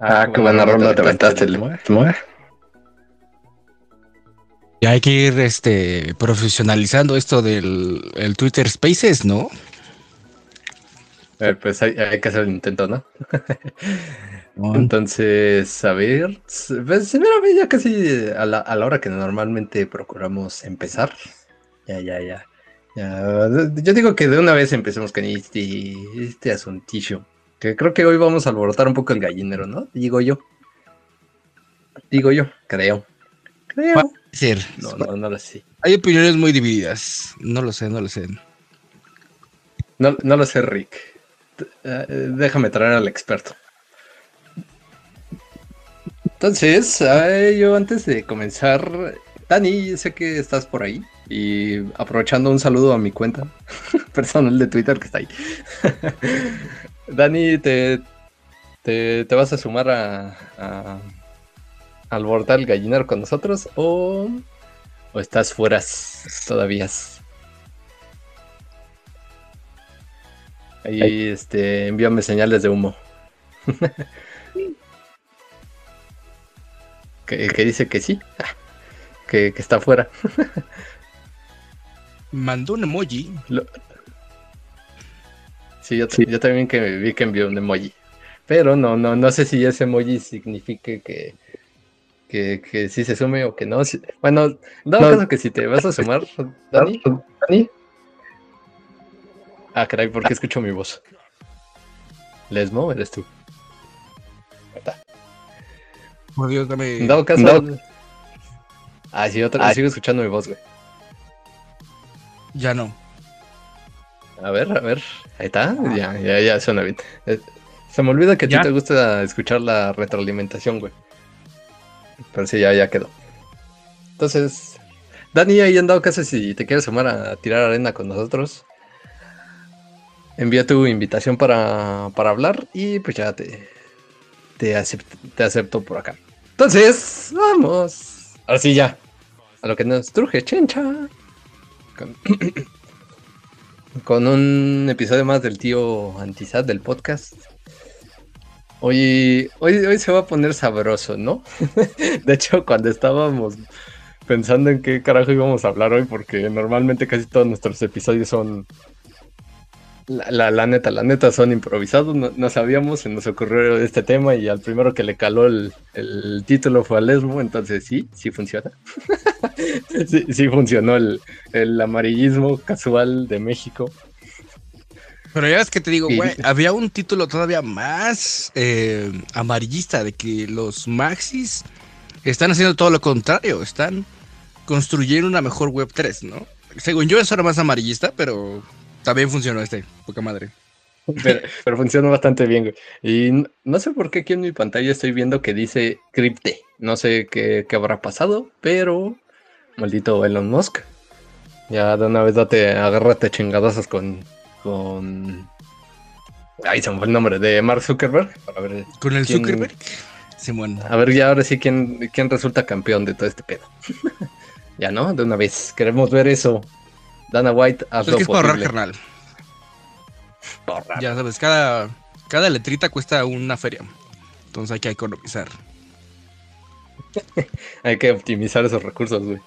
Ah, qué buena ronda te aventaste, el Ya hay que ir este, profesionalizando esto del el Twitter Spaces, ¿no? pues hay, que hacer el intento, ¿no? Entonces, a ver, pues ya casi a la, a la, hora que normalmente procuramos empezar. Ya, ya, ya. Yo digo que de una vez empecemos con este, este asuntillo. Que creo que hoy vamos a alborotar un poco el gallinero, ¿no? Digo yo. Digo yo, creo. Creo. Ser. No, no, no lo sé. Hay opiniones muy divididas. No lo sé, no lo sé. No, no lo sé, Rick. Eh, déjame traer al experto. Entonces, yo antes de comenzar, Dani, sé que estás por ahí. Y aprovechando un saludo a mi cuenta personal de Twitter que está ahí. Dani, ¿te, te, vas a sumar a, al portal gallinero con nosotros o, o estás fuera todavía? Ahí este, envíame señales de humo. que, dice que sí, que, que está fuera. mandó un emoji. Sí, yo, también que vi que envió un emoji. Pero no, no, no sé si ese emoji signifique que, que, que sí se sume o que no. bueno, dado caso que si te vas a sumar, Dani. Dani. Ah, caray, ¿por qué escucho mi voz? Lesmo, eres tú. Por Dios, dame. dado caso. Ah, sí, otra ah. sigo escuchando mi voz, güey. Ya no. A ver, a ver. Ahí está. Ya, ya, ya suena bien. Eh, se me olvida que a ti te gusta escuchar la retroalimentación, güey. Pero sí, ya, ya quedó. Entonces, Dani, ahí han dado caso si te quieres sumar a tirar arena con nosotros. Envía tu invitación para, para hablar y pues ya te, te, acepto, te acepto por acá. Entonces, vamos. Ahora sí, ya. A lo que nos truje, chencha con, un episodio más del tío Antizad del podcast. Hoy, hoy, hoy se va a poner sabroso, ¿no? de hecho, cuando estábamos pensando en qué carajo íbamos a hablar hoy, porque normalmente casi todos nuestros episodios son la, la, neta, la neta son improvisados, no, sabíamos, se nos ocurrió este tema y al primero que le caló el, título fue a Lesmo, entonces sí, sí funciona. sí, funcionó el, amarillismo casual de México. Pero ya ves que te digo, güey, había un título todavía más eh, amarillista de que los Maxis están haciendo todo lo contrario, están construyendo una mejor Web 3, ¿no? Según yo eso era más amarillista, pero también funcionó este, poca madre. Pero, funcionó bastante bien, güey. Y no sé por qué aquí en mi pantalla estoy viendo que dice Crypte. No sé qué, habrá pasado, pero maldito Elon Musk. Ya de una vez date, agárrate chingadazos con. con. Ahí se me fue el nombre de Mark Zuckerberg. Para ver ¿Con el Zuckerberg? Sí, bueno. A ver ya ahora sí quién, quién resulta campeón de todo este pedo. ya no, de una vez. Queremos ver eso. Dana White, hazlo es que es por ahorrar, carnal. Ya sabes, cada, cada letrita cuesta una feria. Entonces hay que economizar. hay que optimizar esos recursos, güey.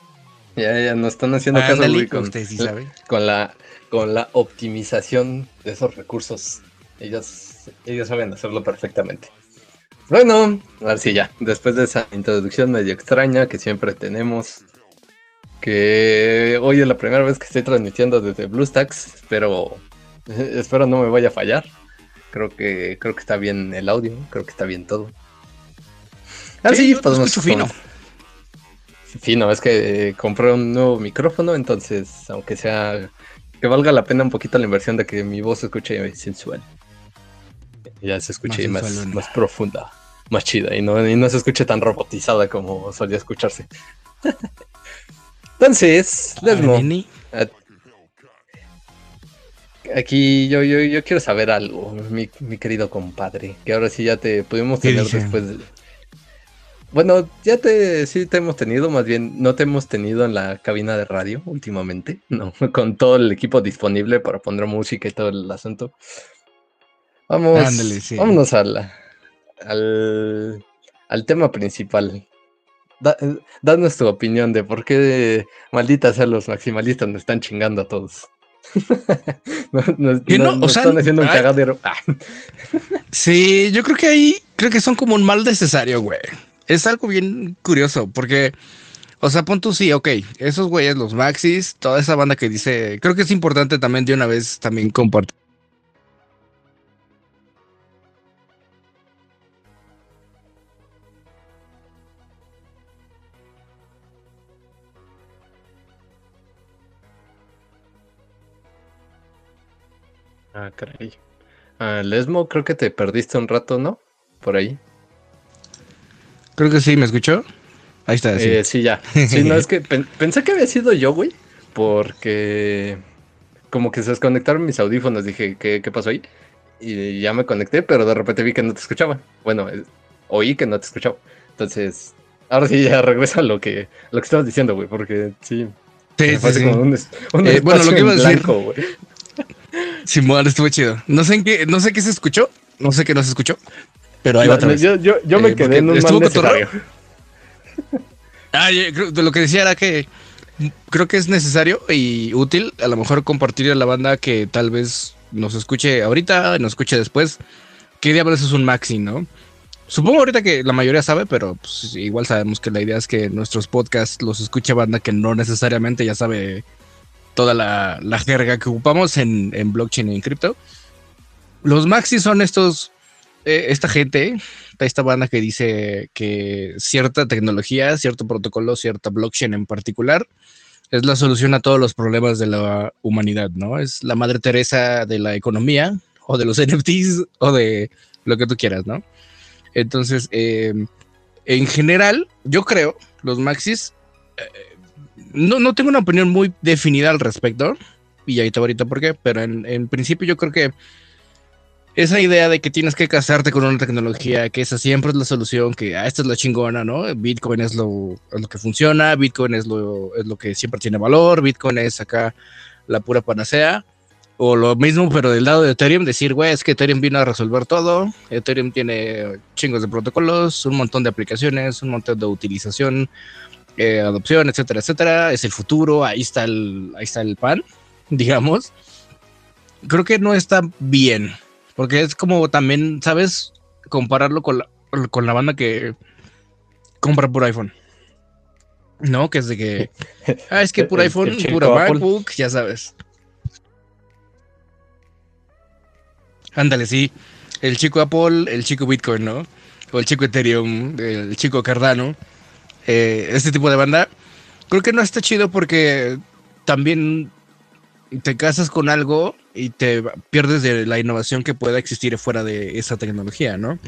Ya, ya nos están haciendo caso, güey, con, sí con, la, con la optimización de esos recursos. Ellos, ellos saben hacerlo perfectamente. Bueno, a ver si ya, después de esa introducción medio extraña que siempre tenemos que hoy es la primera vez que estoy transmitiendo desde BlueStacks, pero espero no me vaya a fallar. Creo que creo que está bien el audio, creo que está bien todo. Ah, sí, sí fino. Fino, es que compré un nuevo micrófono, entonces, aunque sea que valga la pena un poquito la inversión de que mi voz se escuche sensual. Ya se escuche más, más, profunda, más chida y no, y no se escuche tan robotizada como solía escucharse. Entonces, Lesmo. Aquí yo, yo, yo quiero saber algo, mi, querido compadre. Que ahora sí ya te pudimos tener después de. Bueno, ya te sí te hemos tenido, más bien no te hemos tenido en la cabina de radio últimamente, no, con todo el equipo disponible para poner música y todo el asunto. Vamos, vámonos a la, al, al tema principal. Da, danos tu opinión de por qué maldita sea los maximalistas nos están chingando a todos. nos, están haciendo un cagadero. Ah. sí, yo creo que ahí creo que son como un mal necesario, güey. Es algo bien curioso porque, o sea, pon tú sí, ok, esos güeyes, los maxis, toda esa banda que dice, creo que es importante también de una vez también compartir Ah, caray. Ah, Lesmo, creo que te perdiste un rato, ¿no? Por ahí. Creo que sí, ¿me escuchó? Ahí está. Sí, eh, sí ya. Sí, no, es que pensé que había sido yo, güey, porque como que se desconectaron mis audífonos. Dije, ¿qué, ¿qué, pasó ahí? Y ya me conecté, pero de repente vi que no te escuchaba. Bueno, eh, oí que no te escuchaba. Entonces, ahora sí ya regresa a lo que, lo que estabas diciendo, güey, porque sí. Sí, sí, sí. Un, eh, bueno, lo que iba a decir. Blanco, Simón, estuvo chido. No sé en qué, no sé qué se escuchó, no sé qué no se escuchó, pero ahí va otra vez. Yo, yo, me eh, quedé en un mal necesario. Ah, de lo que decía era que creo que es necesario y útil a lo mejor compartir a la banda que tal vez nos escuche ahorita, nos escuche después. ¿Qué diablos es un maxi, no? Supongo ahorita que la mayoría sabe, pero pues, igual sabemos que la idea es que nuestros podcasts los escuche banda que no necesariamente ya sabe toda la, jerga que ocupamos en, blockchain y en cripto. Los maxis son estos, eh, esta gente, esta banda que dice que cierta tecnología, cierto protocolo, cierta blockchain en particular, es la solución a todos los problemas de la humanidad, ¿no? Es la madre Teresa de la economía o de los NFTs o de lo que tú quieras, ¿no? Entonces, eh, en general, yo creo, los maxis eh, no, no tengo una opinión muy definida al respecto. Y ahí te ahorita por qué. Pero en, principio yo creo que esa idea de que tienes que casarte con una tecnología, que esa siempre es la solución, que ah, esta es la chingona, ¿no? Bitcoin es lo, lo que funciona, Bitcoin es lo, es lo que siempre tiene valor, Bitcoin es acá la pura panacea. O lo mismo, pero del lado de Ethereum, decir, güey, es que Ethereum vino a resolver todo. Ethereum tiene chingos de protocolos, un montón de aplicaciones, un montón de utilización eh, adopción, etcétera, etcétera, es el futuro, ahí está el, ahí está el pan, digamos. Creo que no está bien, porque es como también, ¿sabes? Compararlo con la, con la banda que compra por iPhone. No, que es de que, ah, es que por iPhone, pura MacBook, ya sabes. Ándale, sí. El chico Apple, el chico Bitcoin, ¿no? O el chico Ethereum, el chico Cardano eh, este tipo de banda, creo que no está chido porque también te casas con algo y te pierdes de la innovación que pueda existir fuera de esa tecnología, ¿no?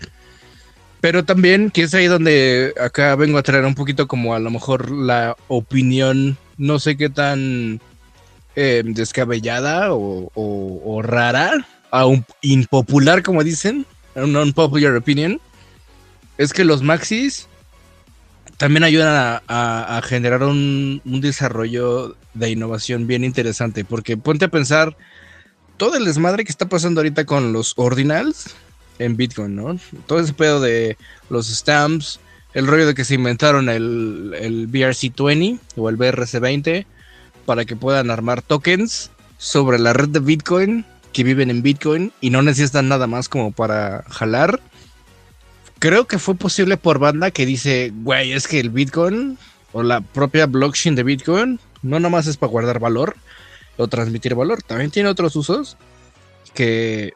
Pero también, que es ahí donde acá vengo a traer un poquito como a lo mejor la opinión, no sé qué tan eh, descabellada o, rara, aún impopular como dicen, un unpopular opinion, es que los maxis también ayudan a, generar un, desarrollo de innovación bien interesante, porque ponte a pensar todo el desmadre que está pasando ahorita con los ordinals en Bitcoin, ¿no? Todo ese pedo de los stamps, el rollo de que se inventaron el, el BRC20 o el BRC20 para que puedan armar tokens sobre la red de Bitcoin que viven en Bitcoin y no necesitan nada más como para jalar creo que fue posible por banda que dice, güey, es que el Bitcoin o la propia blockchain de Bitcoin no nomás es para guardar valor o transmitir valor, también tiene otros usos que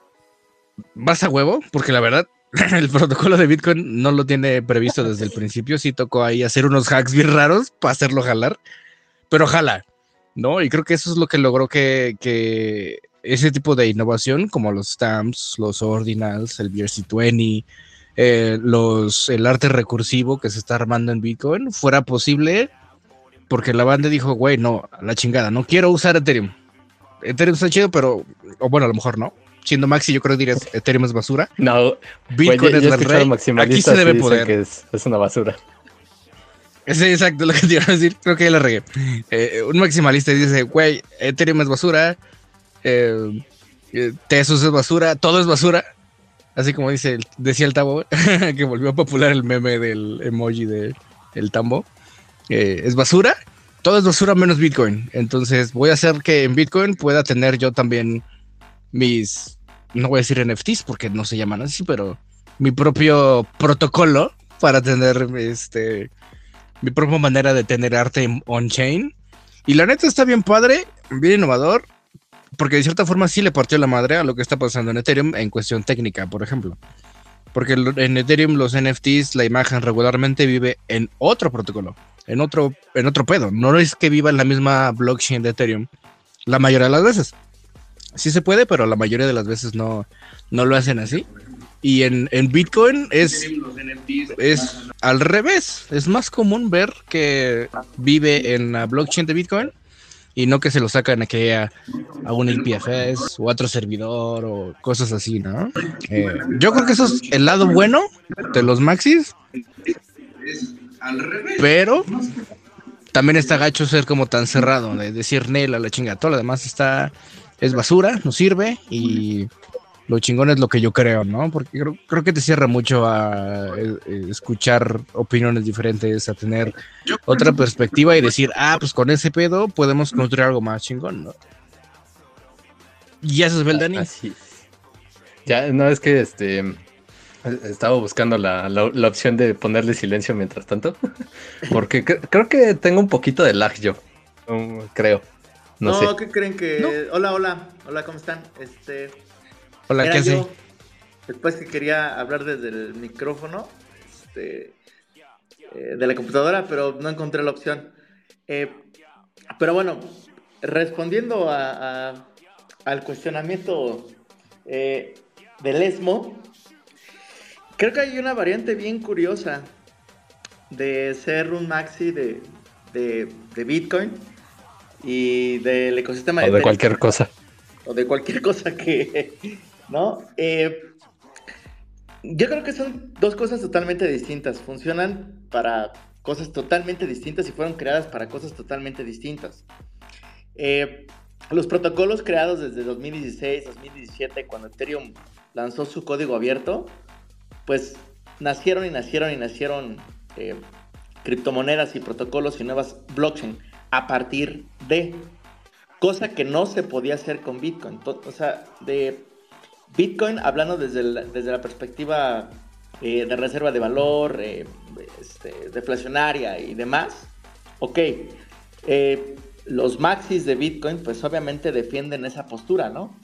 vas a huevo, porque la verdad el protocolo de Bitcoin no lo tiene previsto desde el principio, sí tocó ahí hacer unos hacks bien raros para hacerlo jalar, pero jala, ¿no? Y creo que eso es lo que logró que, que ese tipo de innovación, como los stamps, los ordinals, el BRC20, eh, los, el arte recursivo que se está armando en Bitcoin fuera posible porque la banda dijo, güey, no, la chingada, no quiero usar Ethereum. Ethereum está chido, pero, o bueno, a lo mejor no. Siendo Maxi, yo creo que dirías Ethereum es basura. No, Bitcoin es la rey. Aquí se debe poder. Que es, una basura. Sí, exacto, lo que te iba a decir. Creo que ya la regué. Eh, un maximalista dice, güey, Ethereum es basura. Eh, Tesos es basura. Todo es basura Así como dice, decía el Tabo, que volvió a popular el meme del emoji de el tambo. es basura. Todo es basura menos Bitcoin. Entonces voy a hacer que en Bitcoin pueda tener yo también mis, no voy a decir NFTs porque no se llaman así, pero mi propio protocolo para tener este mi propia manera de tener arte on-chain. Y la neta está bien padre, bien innovador, porque de cierta forma sí le partió la madre a lo que está pasando en Ethereum en cuestión técnica, por ejemplo. Porque en Ethereum los NFTs, la imagen regularmente vive en otro protocolo, en otro, en otro pedo. No es que viva en la misma blockchain de Ethereum la mayoría de las veces. Sí se puede, pero la mayoría de las veces no, no lo hacen así. Y en, en Bitcoin es, es al revés. Es más común ver que vive en la blockchain de Bitcoin y no que se lo sacan aquí a, a un IPFS o a otro servidor o cosas así, ¿no? Eh, yo creo que eso es el lado bueno de los maxis. Pero también está gacho ser como tan cerrado, de decir Nela, la chinga. Todo lo demás está, es basura, no sirve y lo chingón es lo que yo creo, ¿no? Porque creo, que te cierra mucho a, eh, eh, escuchar opiniones diferentes, a tener otra perspectiva y decir, ah, pues con ese pedo podemos construir algo más chingón, ¿no? Y eso es Beldani. Así. Ya, no es que este estaba buscando la, opción de ponerle silencio mientras tanto. Porque creo que tengo un poquito de lag yo. creo. No, no ¿qué creen que? Hola, hola, hola, ¿cómo están? Este. Hola, ¿qué hace? Después que quería hablar desde el micrófono este, eh, de la computadora, pero no encontré la opción. Eh, pero bueno, respondiendo a, al cuestionamiento eh, del ESMO, creo que hay una variante bien curiosa de ser un maxi de, de, Bitcoin y del ecosistema o de cualquier cosa. O de cualquier cosa que, ¿no? Eh, yo creo que son dos cosas totalmente distintas. Funcionan para cosas totalmente distintas y fueron creadas para cosas totalmente distintas. Eh, los protocolos creados desde 2016, 2017, cuando Ethereum lanzó su código abierto, pues nacieron y nacieron y nacieron eh, criptomonedas y protocolos y nuevas blockchain a partir de cosa que no se podía hacer con Bitcoin. O sea, de Bitcoin, hablando desde, desde la perspectiva eh, de reserva de valor, eh, este, deflacionaria y demás, ok, eh, los maxis de Bitcoin pues obviamente defienden esa postura, ¿no?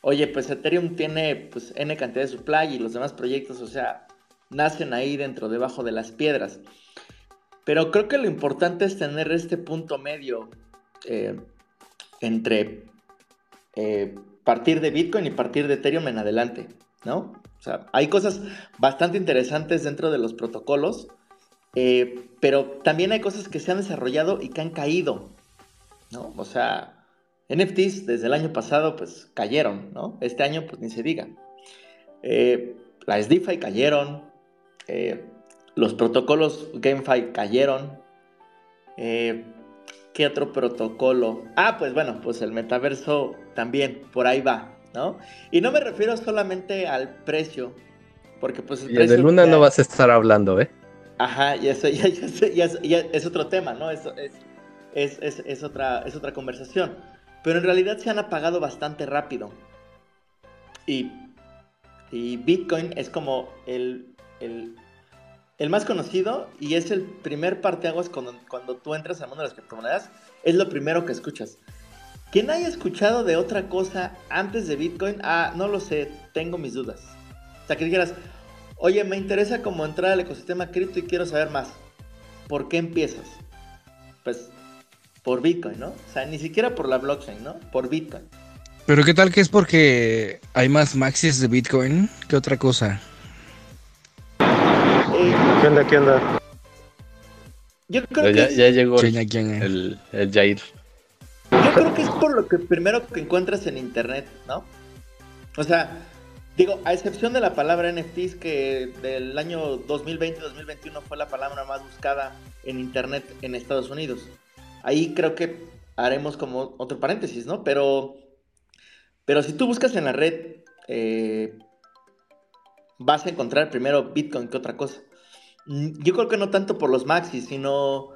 Oye, pues Ethereum tiene pues N cantidad de supply y los demás proyectos, o sea, nacen ahí dentro, debajo de las piedras. Pero creo que lo importante es tener este punto medio entre partir de Bitcoin y partir de Ethereum en adelante, ¿no? O sea, hay cosas bastante interesantes dentro de los protocolos, eh, pero también hay cosas que se han desarrollado y que han caído, ¿no? O sea, NFTs desde el año pasado pues cayeron, ¿no? Este año pues ni se diga. Eh, las DeFi cayeron, eh, los protocolos GameFi cayeron, eh, ¿Qué otro protocolo? Ah, pues bueno, pues el metaverso también, por ahí va, ¿no? Y no me refiero solamente al precio, porque pues el y de Luna no vas a estar hablando, ¿eh? Ajá, y eso ya, es otro tema, ¿no? Eso es, es, es, otra, es otra conversación. Pero en realidad se han apagado bastante rápido. Y, y Bitcoin es como el, el el más conocido y es el primer parteaguas cuando, cuando tú entras al mundo de las criptomonedas, es lo primero que escuchas. Quien haya escuchado de otra cosa antes de Bitcoin, ah, no lo sé, tengo mis dudas. O sea, que dijeras, oye, me interesa cómo entrar al ecosistema cripto y quiero saber más. ¿Por qué empiezas? Pues por Bitcoin, ¿no? O sea, ni siquiera por la blockchain, ¿no? Por Bitcoin. Pero ¿qué tal que es porque hay más maxis de Bitcoin que otra cosa? ¿Qué onda? ¿Qué onda? Yo creo ya, que ya llegó el, el, Jair. Yo creo que es por lo que primero que encuentras en internet, ¿no? O sea, digo, a excepción de la palabra NFTs, que del año 2020-2021 fue la palabra más buscada en internet en Estados Unidos. Ahí creo que haremos como otro paréntesis, ¿no? Pero, pero si tú buscas en la red eh, vas a encontrar primero Bitcoin que otra cosa. Mm, yo creo que no tanto por los maxis, sino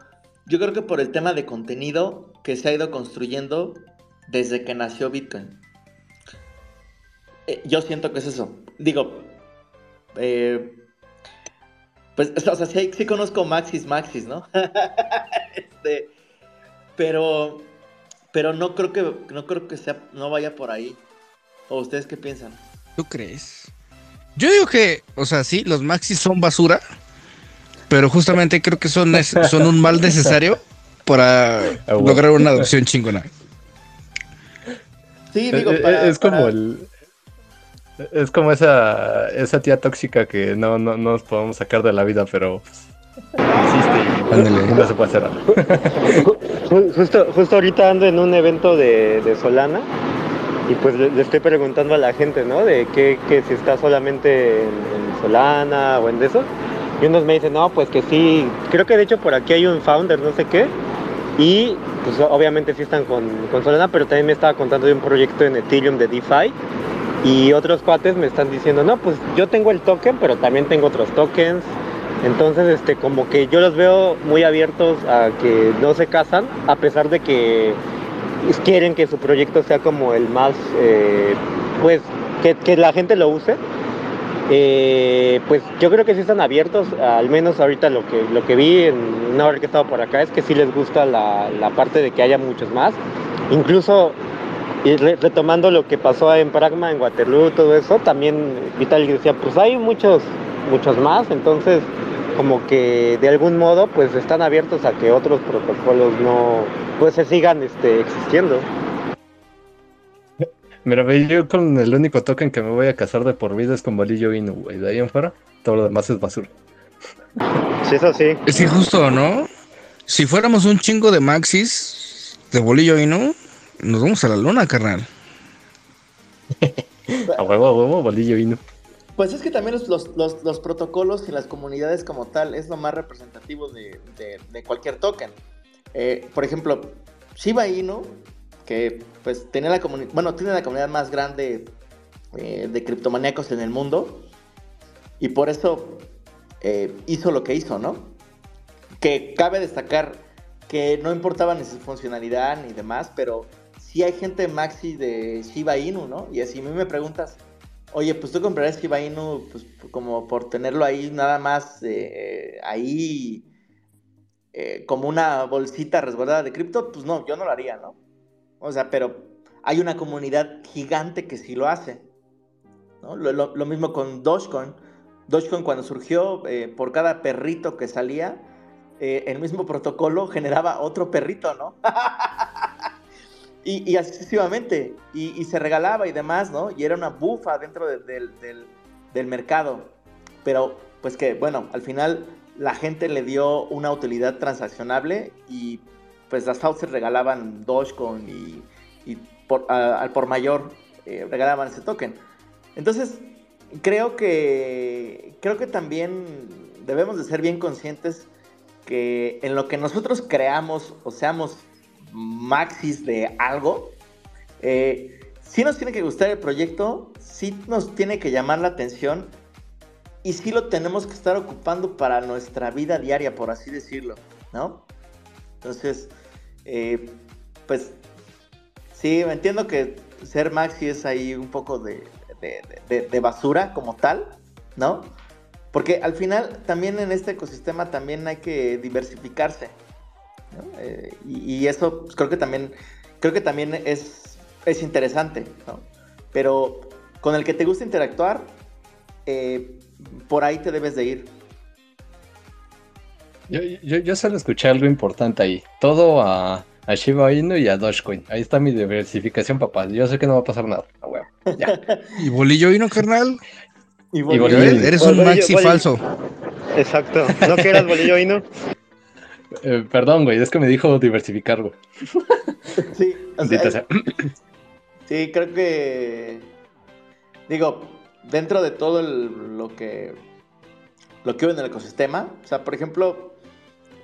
yo creo que por el tema de contenido que se ha ido construyendo desde que nació Bitcoin. Eh, yo siento que es eso. Digo, eh, pues, o sea, sí, conozco Maxis Maxis, ¿no? este, pero, pero no creo que, no creo que sea, no vaya por ahí. ¿O ustedes qué piensan? ¿Tú crees? Yo digo que, o sea, sí, los Maxis son basura, pero justamente creo que son, son un mal necesario para ah, lograr una adopción chingona. Sí, digo, es, como el es como esa esa tía tóxica que no, no, nos podemos sacar de la vida, pero existe y no se puede hacer nada. Justo, justo ahorita ando en un evento de, Solana y pues le, estoy preguntando a la gente, ¿no? De que, si está solamente en, Solana o en eso. Y unos me dicen, no, pues que sí, creo que de hecho por aquí hay un founder, no sé qué. Y pues obviamente sí están con, con Solana, pero también me estaba contando de un proyecto en Ethereum de DeFi. Y otros cuates me están diciendo, no, pues yo tengo el token, pero también tengo otros tokens. Entonces, este, como que yo los veo muy abiertos a que no se casan, a pesar de que quieren que su proyecto sea como el más, eh, pues, que, que la gente lo use eh, pues yo creo que sí están abiertos, al menos ahorita lo que, lo que vi en una hora que he estado por acá es que sí les gusta la, parte de que haya muchos más. Incluso retomando lo que pasó en Pragma, en Waterloo, todo eso, también Vital decía, pues hay muchos, muchos más, entonces como que de algún modo pues están abiertos a que otros protocolos no pues se sigan este, existiendo. Mira, yo con el único token que me voy a casar de por vida es con Bolillo Inu, güey. De ahí en fuera, todo lo demás es basura. Sí, eso sí. Es injusto, ¿no? Si fuéramos un chingo de maxis de Bolillo Inu, nos vamos a la luna, carnal. a huevo, a huevo, Bolillo Inu. Pues es que también los, protocolos y las comunidades como tal es lo más representativo de, cualquier token. Eh, por ejemplo, Shiba Inu que pues tenía la comunidad, bueno, tiene la comunidad más grande eh, de criptomaníacos en el mundo y por eso eh, hizo lo que hizo, ¿no? Que cabe destacar que no importaba ni su funcionalidad ni demás, pero sí hay gente maxi de Shiba Inu, ¿no? Y así a mí me preguntas, oye, pues tú comprarías Shiba Inu pues, como por tenerlo ahí nada más eh, ahí como una bolsita resguardada de cripto, pues no, yo no lo haría, ¿no? O sea, pero hay una comunidad gigante que sí lo hace. ¿no? Lo, mismo con Dogecoin. Dogecoin cuando surgió, eh, por cada perrito que salía, eh, el mismo protocolo generaba otro perrito, ¿no? y, y, así sucesivamente. Y, se regalaba y demás, ¿no? Y era una bufa dentro del, del mercado. Pero, pues que, bueno, al final la gente le dio una utilidad transaccionable y pues las houses regalaban Dogecoin y, y por, al por mayor eh, regalaban ese token. Entonces, creo que, creo que también debemos de ser bien conscientes que en lo que nosotros creamos o seamos maxis de algo, eh, sí nos tiene que gustar el proyecto, sí nos tiene que llamar la atención y sí lo tenemos que estar ocupando para nuestra vida diaria, por así decirlo, ¿no? Entonces, eh, pues sí, entiendo que ser Maxi es ahí un poco de, basura como tal, ¿no? Porque al final también en este ecosistema también hay que diversificarse. Eh, y, eso pues, creo que también creo que también es, es interesante, ¿no? Pero con el que te gusta interactuar, eh, por ahí te debes de ir. Yo, yo, yo solo escuché algo importante ahí. Todo a, a Shiba Inu y a Dogecoin. Ahí está mi diversificación, papá. Yo sé que no va a pasar nada. ¿Y Bolillo Inu, carnal? Y Bolillo, Eres un maxi falso. Exacto. ¿No quieras Bolillo Inu? Eh, perdón, güey. Es que me dijo diversificar, güey. Sí. sí, creo que... Digo, dentro de todo lo que lo que hubo en el ecosistema, o sea, por ejemplo,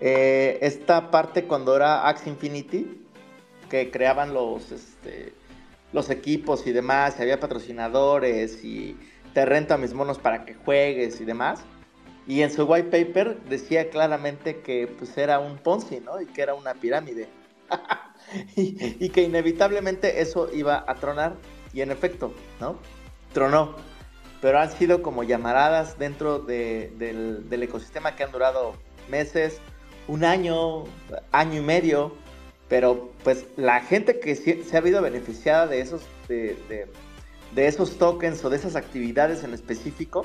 eh, esta parte cuando era Axe Infinity, que creaban los, este, los equipos y demás, y había patrocinadores y te rento a mis monos para que juegues y demás. Y en su white paper decía claramente que pues era un Ponzi, ¿no? Y que era una pirámide. y, que inevitablemente eso iba a tronar. Y en efecto, ¿no? Tronó. Pero han sido como llamaradas dentro del, ecosistema que han durado meses, un año, año y medio. Pero pues la gente que se ha habido beneficiada de esos, de, de, esos tokens o de esas actividades en específico,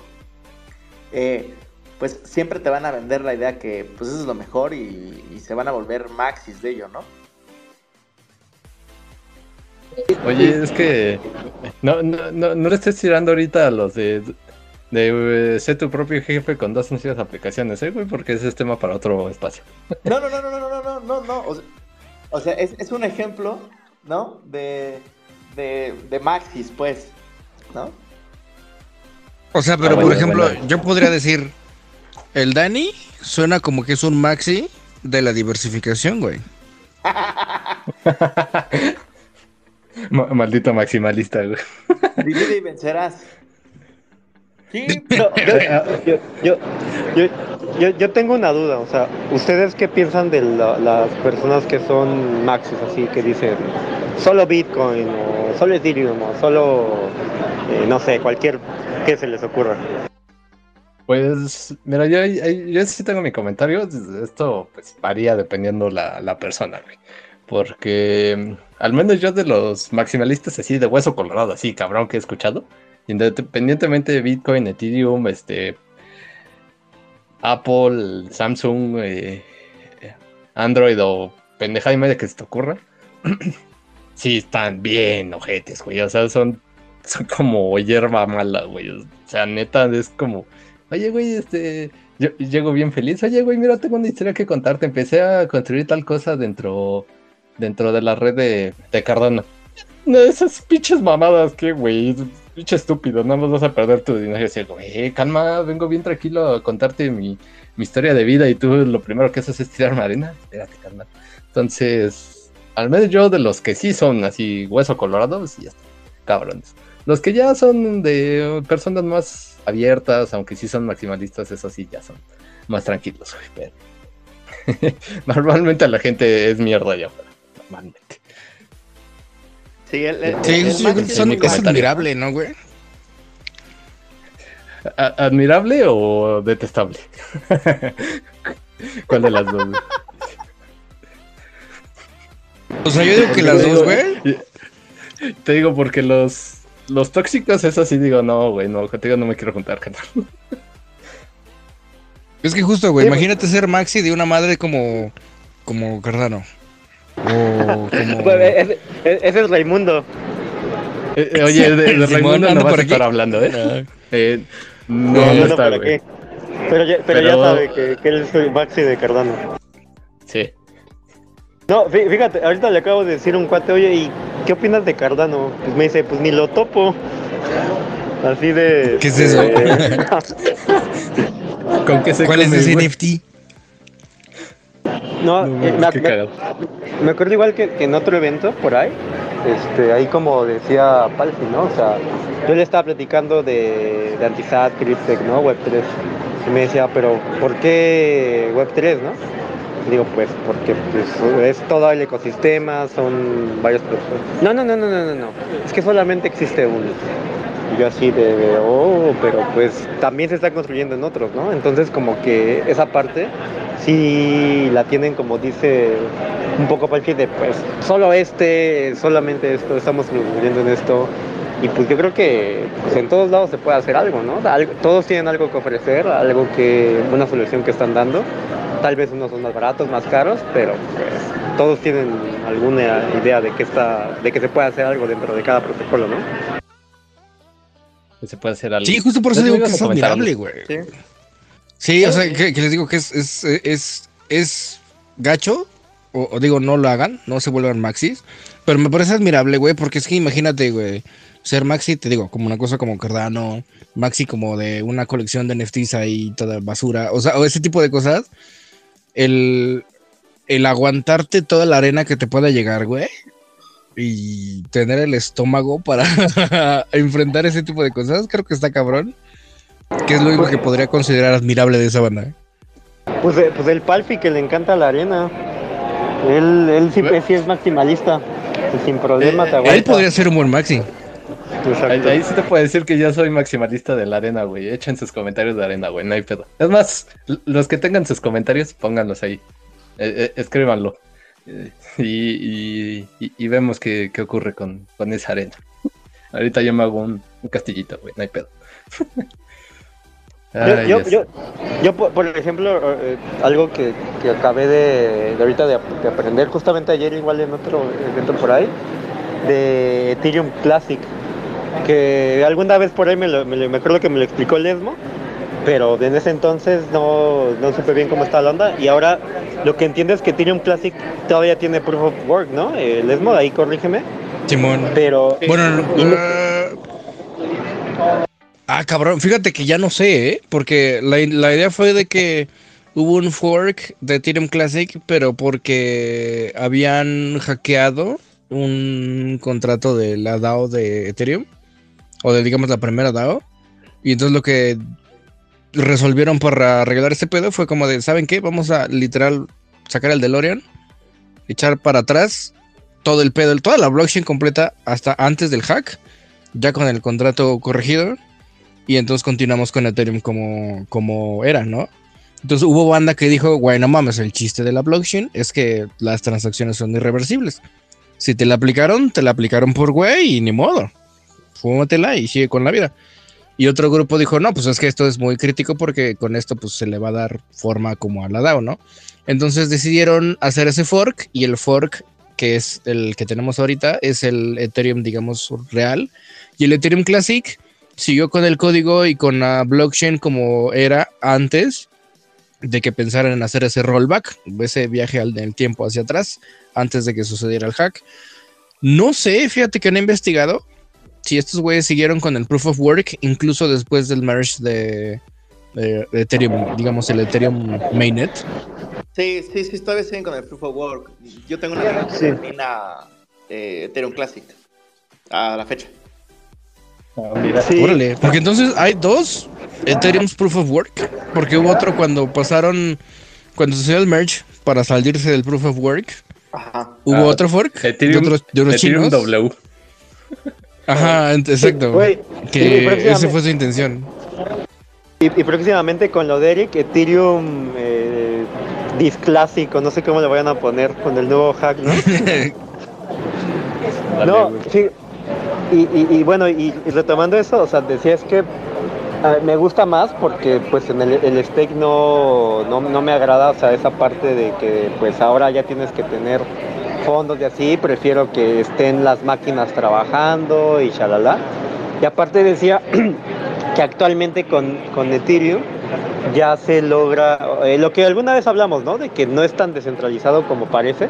eh, pues siempre te van a vender la idea que pues eso es lo mejor y, se van a volver maxis de ello, ¿no? Oye, es que no, no, no, no le estés tirando ahorita a los de, de eh, ser tu propio jefe con dos sencillas aplicaciones, ¿eh, güey? Porque ese es tema para otro espacio. No, no, no, no, no, no, no, no, no. O sea, es, es, un ejemplo, ¿no? De, de, de Maxis, pues, ¿no? O sea, pero ah, por ejemplo, yo podría decir, el Dani suena como que es un maxi de la diversificación, güey. Maldito maximalista, güey. Divide y vencerás. Sí, pero yo, yo, yo, tengo una duda, o sea, ¿ustedes qué piensan de las personas que son maxis, así que dicen solo Bitcoin o solo Ethereum o solo, eh, no sé, cualquier que se les ocurra? Pues, mira, yo, yo, sí tengo mi comentario. Esto pues varía dependiendo la, la persona, güey. Porque al menos yo de los maximalistas así de hueso colorado, así cabrón que he escuchado, independientemente de Bitcoin, Ethereum, este Apple, Samsung, eh, Android o pendejada y media que se te ocurra, sí están bien ojetes, güey. O sea, son, son como hierba mala, güey. O sea, neta, es como oye, güey, este, yo llego bien feliz, oye, güey, mira, tengo una historia que contarte, empecé a construir tal cosa dentro, dentro de la red de, de Cardano. No, esas pinches mamadas, ¿qué, güey? Pinche estúpido, no nos vas a perder tu dinero. Y güey, calma, vengo bien tranquilo a contarte mi, historia de vida y tú lo primero que haces es tirarme arena. Espérate, calma. Entonces, al menos yo de los que sí son así hueso colorado, pues ya está, cabrones. Los que ya son de personas más abiertas, aunque sí son maximalistas, eso sí ya son más tranquilos, pero normalmente la gente es mierda ya normalmente. Sí, es admirable, ¿no, güey? ¿Admirable o detestable? ¿Cuál de las dos? O sea, yo digo que las dos, güey. Te digo porque los los tóxicos, eso sí digo, no, güey, no, contigo no me quiero juntar, carnal. Es que justo, güey, imagínate ser Maxi de una madre como, como Cardano. O como... ese, es Raimundo. Eh, eh, oye, de, de Raimundo no vas a estar hablando, ¿eh? No, eh, no, no, está, güey. Pero ya, pero, ya sabe que, que él es Maxi de Cardano. Sí. No, fíjate, ahorita le acabo de decir a un cuate, oye, ¿y qué opinas de Cardano? Pues me dice, pues ni lo topo. Así de. ¿Qué es eso? ¿Con qué se ¿Cuál es ese NFT? No, eh, me, acuerdo igual que, en otro evento por ahí, este, ahí como decía Palfi, ¿no? O sea, yo le estaba platicando de, de Antisat, Cryptech, ¿no? Web3. Y me decía, pero ¿por qué Web3, no? Digo, pues, porque pues, es todo el ecosistema, son varios productos. No, no, no, no, no, no, no. Es que solamente existe uno. Yo así de, oh, pero pues también se está construyendo en otros, ¿no? Entonces como que esa parte sí la tienen como dice un poco para de, pues, solo este, solamente esto, estamos construyendo en esto. Y pues yo creo que pues, en todos lados se puede hacer algo, ¿no? todos tienen algo que ofrecer, algo que, una solución que están dando. Tal vez unos son más baratos, más caros, pero pues todos tienen alguna idea de que está, de que se puede hacer algo dentro de cada protocolo, ¿no? Que se puede hacer algo. Sí, justo por eso digo que es admirable, güey. Sí. o sea, que, les digo que es, es, es, es gacho, o, digo, no lo hagan, no se vuelvan maxis, pero me parece admirable, güey, porque es que imagínate, güey, ser maxi, te digo, como una cosa como Cardano, maxi como de una colección de NFTs ahí toda basura, o sea, o ese tipo de cosas, el, el aguantarte toda la arena que te pueda llegar, güey. Y tener el estómago para enfrentar ese tipo de cosas, creo que está cabrón. Que es lo único que podría considerar admirable de esa banda. Pues, eh, pues el Palfi que le encanta la arena. Él, él sí, sí es maximalista. Sin problema te Él podría ser un buen maxi. Ahí, sí te puedo decir que yo soy maximalista de la arena, güey. Echen sus comentarios de arena, güey. No hay pedo. Es más, los que tengan sus comentarios, pónganlos ahí. Eh, eh, escríbanlo. Y, vemos qué, ocurre con, esa arena. Ahorita yo me hago un, castillito, güey. No hay pedo. yo, por ejemplo, eh, algo que, acabé de, ahorita de, aprender, justamente ayer igual en otro evento por ahí, de Ethereum Classic, que alguna vez por ahí me, me, acuerdo que me lo explicó Lesmo, pero en ese entonces no, no supe bien cómo estaba la onda, y ahora lo que entiendo es que Ethereum Classic todavía tiene Proof of Work, ¿no? Eh, Lesmo, ahí corrígeme. Simón. Pero... Bueno, Ah, cabrón, fíjate que ya no sé, ¿eh? Porque la, idea fue de que hubo un fork de Ethereum Classic, pero porque habían hackeado un contrato de la DAO de Ethereum, o de digamos la primera DAO, y entonces lo que resolvieron para arreglar ese pedo fue como de, ¿saben qué? Vamos a literal sacar el DeLorean, echar para atrás todo el pedo, toda la blockchain completa hasta antes del hack, ya con el contrato corregido y entonces continuamos con Ethereum como, como era, ¿no? Entonces hubo banda que dijo, güey, no mames, el chiste de la blockchain es que las transacciones son irreversibles. Si te la aplicaron, te la aplicaron por güey y ni modo. Fúmatela y sigue con la vida. Y otro grupo dijo, no, pues es que esto es muy crítico porque con esto pues se le va a dar forma como a la DAO, ¿no? Entonces decidieron hacer ese fork y el fork que es el que tenemos ahorita es el Ethereum, digamos, real. Y el Ethereum Classic siguió con el código y con la blockchain como era antes de que pensaran en hacer ese rollback, ese viaje al del tiempo hacia atrás, antes de que sucediera el hack. No sé, fíjate que no he investigado si estos güeyes siguieron con el proof of work, incluso después del merge de, Ethereum, digamos el Ethereum mainnet. Sí, sí, sí, todavía siguen con el proof of work. Yo tengo una que termina eh, Ethereum Classic a la fecha. Órale, porque entonces hay dos Ethereum's Proof of Work, porque hubo otro cuando pasaron, cuando se el merge para salirse del Proof of Work. Ajá. Hubo ah, otro fork Ethereum, de, otros, de unos Ethereum W. Ajá, exacto. que esa fue su intención. Y, próximamente con lo de Eric, Ethereum eh, Disclásico, no sé cómo le vayan a poner con el nuevo hack, ¿no? no, sí, y, bueno, y, retomando eso, o sea, decías que me gusta más porque pues en el, el stake no, no, me agrada, o sea, esa parte de que pues ahora ya tienes que tener fondos y así, prefiero que estén las máquinas trabajando y shalala. Y aparte decía que actualmente con, con Ethereum ya se logra, eh, lo que alguna vez hablamos, ¿no? De que no es tan descentralizado como parece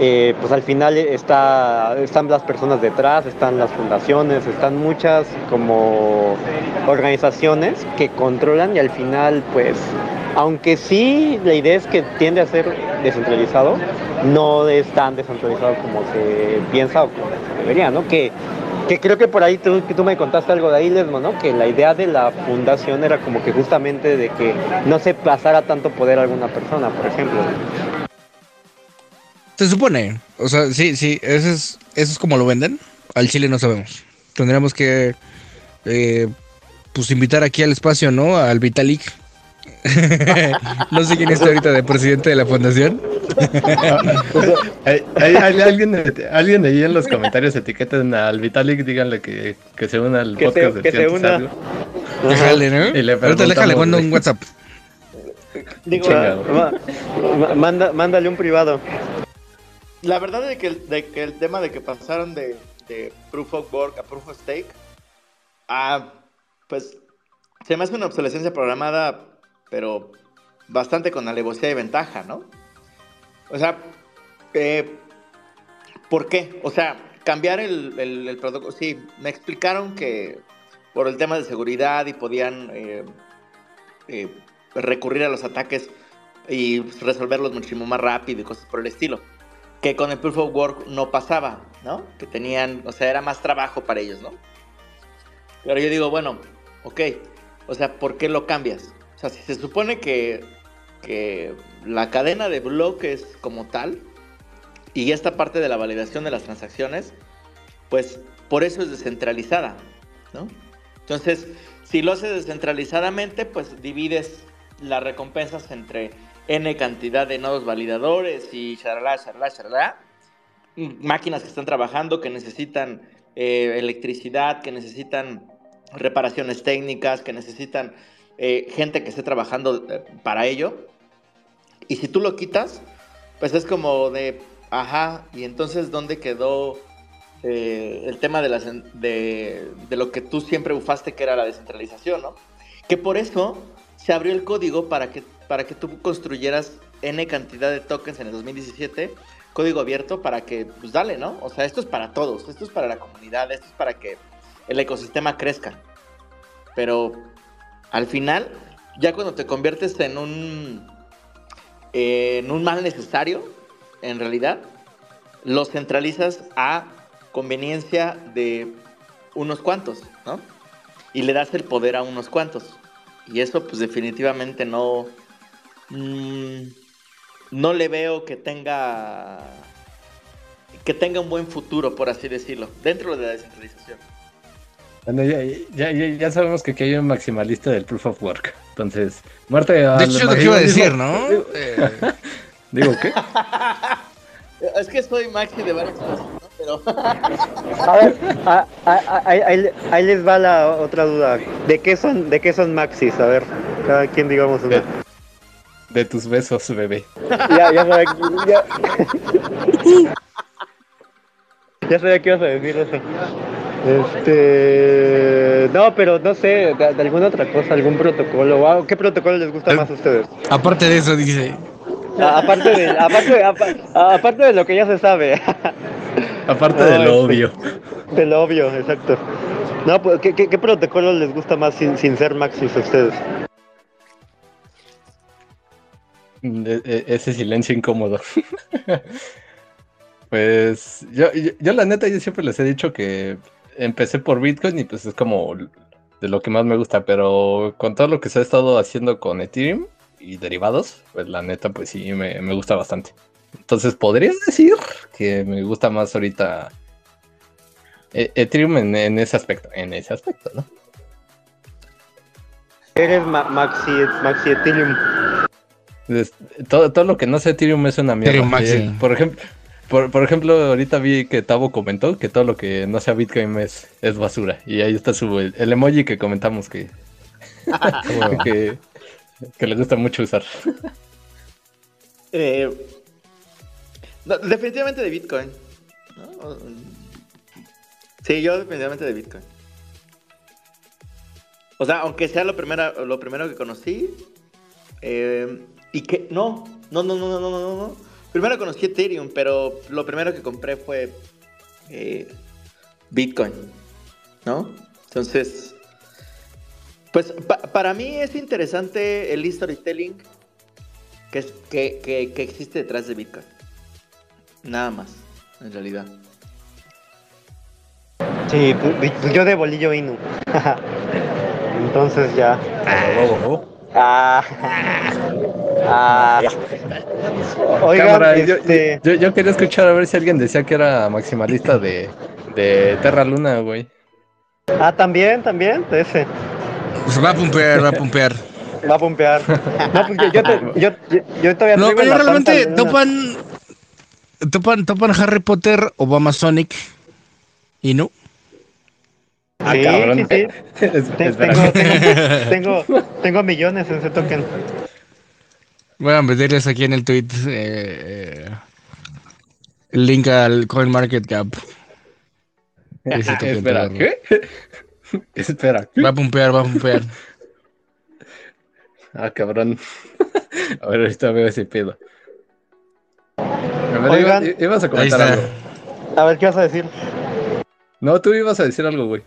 eh, pues al final está, están las personas detrás, están las fundaciones, están muchas como organizaciones que controlan y al final pues aunque sí la idea es que tiende a ser descentralizado, no es tan descentralizado como se piensa o como se debería, ¿no? Que, que creo que por ahí tú, tú me contaste algo de ahí, Lesmo, ¿no? Que la idea de la fundación era como que justamente de que no se pasara tanto poder a alguna persona, por ejemplo. Se supone. O sea, sí, sí, eso es, eso es como lo venden. Al Chile no sabemos. Tendríamos que eh, pues invitar aquí al espacio, ¿no? Al Vitalik. no sé quién está ahorita de presidente de la fundación. ¿Hay, alguien, alguien ahí en los comentarios etiqueten al Vitalik, díganle que, que se una al podcast que se una. Déjale, ¿no? Y le ahorita déjale, mando un WhatsApp. Digo, manda, mándale un privado. La verdad es que, de que el tema de que pasaron de, Proof of Work a Proof of Stake, ah, pues se me hace una obsolescencia programada, pero bastante con alevosía y ventaja, ¿no? O sea, eh, ¿por qué? O sea, cambiar el, el, protocolo. Sí, me explicaron que por el tema de seguridad y podían eh, eh, recurrir a los ataques y resolverlos muchísimo más rápido y cosas por el estilo que con el Proof of Work no pasaba. ¿no? Que tenían, o sea, era más trabajo para ellos, ¿no? Pero yo digo, bueno, ok, o sea, ¿por qué lo cambias? O sea, si se supone que, que la cadena de bloques como tal y esta parte de la validación de las transacciones, pues por eso es descentralizada, ¿no? Entonces, si lo haces descentralizadamente, pues divides las recompensas entre N cantidad de nodos validadores y charla, charla, charla. Máquinas que están trabajando, que necesitan eh, electricidad, que necesitan reparaciones técnicas, que necesitan eh, gente que esté trabajando eh, para ello. Y si tú lo quitas, pues es como de, ajá, y entonces ¿dónde quedó el tema de, las, de, de, lo que tú siempre bufaste que era la descentralización, ¿no? Que por eso se abrió el código para que para que tú construyeras N cantidad de tokens en el 2017, código abierto para que, pues dale, ¿no? O sea, esto es para todos, esto es para la comunidad, esto es para que el ecosistema crezca. Pero al final, ya cuando te conviertes en un, en un mal necesario, en realidad, lo centralizas a conveniencia de unos cuantos, ¿no? Y le das el poder a unos cuantos. Y eso pues definitivamente no, Mm, no le veo que tenga que tenga un buen futuro, por así decirlo, dentro de la descentralización. Bueno, ya, sabemos que aquí hay un maximalista del proof of work. Entonces, muerte a De hecho, lo que iba a decir, ¿no? Digo, ¿qué? es que soy maxi de varias cosas, ¿no? Pero... a ver, ahí, les va la otra duda. ¿De qué son, de qué son maxis? A ver, cada quien digamos una. De tus besos, bebé. Ya, ya sabía que. Ya, ya sabía que ibas a decir eso. Este. No, pero no sé, de, alguna otra cosa, algún protocolo. ¿Qué protocolo les gusta más a ustedes? Aparte de eso, dice. aparte, de, aparte, aparte de lo que ya se sabe. aparte de lo este, obvio. De lo obvio, exacto. No, pues, ¿qué, qué, protocolo les gusta más sin, sin ser Maxis a ustedes? E, e, ese silencio incómodo. pues yo, yo, la neta, yo siempre les he dicho que empecé por Bitcoin y pues es como de lo que más me gusta, pero con todo lo que se ha estado haciendo con Ethereum y derivados, pues la neta, pues sí, me, gusta bastante. Entonces, podría decir que me gusta más ahorita e, Ethereum en, ese aspecto, en ese aspecto, ¿no? Eres Maxi, Maxi Ethereum. Todo, todo lo que no sé Ethereum es una mierda. Eh, por ejemplo, por, ejemplo, ahorita vi que Tavo comentó que todo lo que no sea Bitcoin es, es basura. Y ahí está su el, emoji que comentamos que, que, le gusta mucho usar. Eh, definitivamente de Bitcoin. Sí, yo definitivamente de Bitcoin. O sea, aunque sea lo primero, lo primero que conocí, eh, Piqué. No, no, no, no, no, no, no, no. Primero conocí Ethereum, pero lo primero que compré fue eh, Bitcoin, ¿no? Entonces, pues para mí es interesante el storytelling que, es, que, que, que existe detrás de Bitcoin. Nada más, en realidad. Sí, yo de bolillo Inu. Entonces ya. Ah, Oigan, este... yo, quería escuchar a ver si alguien decía que era maximalista de, de Terra Luna, güey. Ah, también, también, ese. Pues va a pumpear, va a pumpear. Va a pumpear. No, pues yo, yo, yo, todavía No, pero realmente topan, topan, topan Harry Potter, Obama Sonic y no. Ah, sí, sí, sí. tengo, tengo, tengo, millones en ese token. Voy a meterles aquí en el tweet eh, el link al CoinMarketCap. Espera, ¿qué? Espera. Va a pumpear, va a pumpear. Ah, cabrón. A ver, ahorita veo ese pedo. A ver, Oigan, ibas a comentar algo. A ver, ¿qué vas a decir? No, tú ibas a decir algo, güey.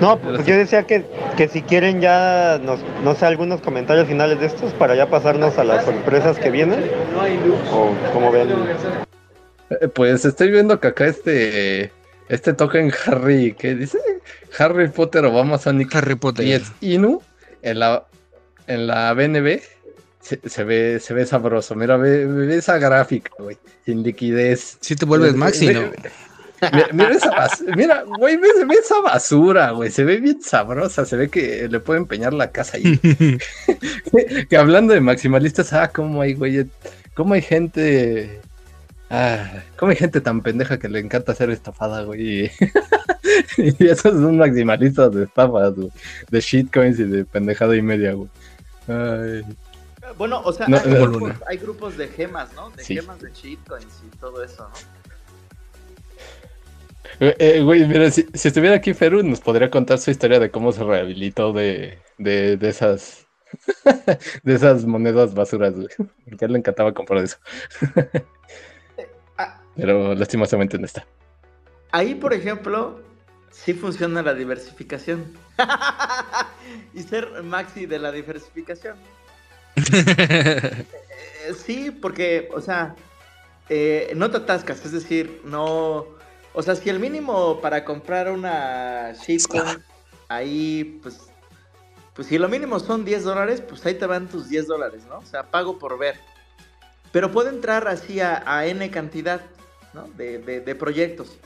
No, pues yo decía que, que si quieren ya, nos, no sé, algunos comentarios finales de estos para ya pasarnos a las sorpresas que vienen. O como ven. Eh, pues estoy viendo que acá este, este token Harry, ¿qué dice? Harry Potter Obama Sonic Harry Potter. y es Inu en la, en la BNB. Se, ve, se ve sabroso. Mira, ve, esa gráfica, güey. Sin liquidez. Si te vuelves Maxi, ¿no? Mira, esa mira, güey, ve, esa basura, güey. Se ve bien sabrosa. Se ve que le puede empeñar la casa ahí. que hablando de maximalistas, ah, cómo hay, güey. Cómo hay gente. Ah, cómo hay gente tan pendeja que le encanta hacer estafada, güey. y esos son maximalistas de estafas, güey. De shitcoins y de pendejada y media, güey. Ay. Bueno, o sea, hay, grupos, de gemas, ¿no? De gemas de shitcoins y todo eso, ¿no? Eh, eh, güey, mira, si, estuviera aquí Feru, nos podría contar su historia de cómo se rehabilitó de, de, de esas de esas monedas basuras, güey. Porque a él le encantaba comprar eso. Ah. Pero lastimosamente no está. Ahí, por ejemplo, sí funciona la diversificación. y ser maxi de la diversificación. Eh, sí, porque, o sea, no te atascas, es decir, no o sea, si el mínimo para comprar una shitcoin ahí, pues, pues si lo mínimo son 10 dólares, pues ahí te van tus 10 dólares, ¿no? O sea, pago por ver. Pero puede entrar así a, N cantidad, ¿no? De, proyectos.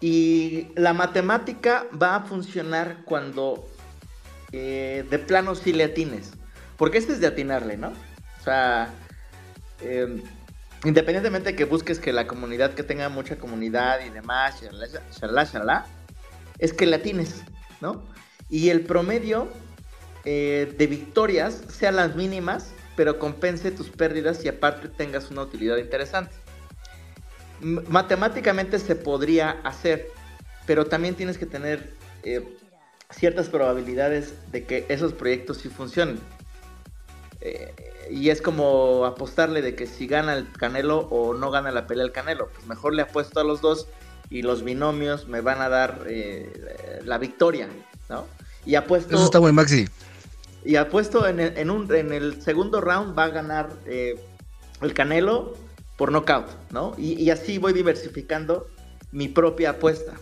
Y la matemática va a funcionar cuando eh, de plano sí le atines. Porque este es de atinarle, ¿no? O sea, eh, independientemente de que busques que la comunidad, que tenga mucha comunidad y demás, shalala, shalala, es que latines, ¿no? Y el promedio eh, de victorias sean las mínimas, pero compense tus pérdidas y aparte tengas una utilidad interesante. matemáticamente se podría hacer, pero también tienes que tener eh, ciertas probabilidades de que esos proyectos sí funcionen. Eh, y es como apostarle de que si gana el Canelo o no gana la pelea el Canelo. Pues mejor le apuesto a los dos y los binomios me van a dar eh, la victoria, ¿no? Y apuesto. Eso está muy Maxi. Y apuesto en el, en, un, en el segundo round va a ganar eh, el Canelo por knockout, ¿no? Y, así voy diversificando mi propia apuesta.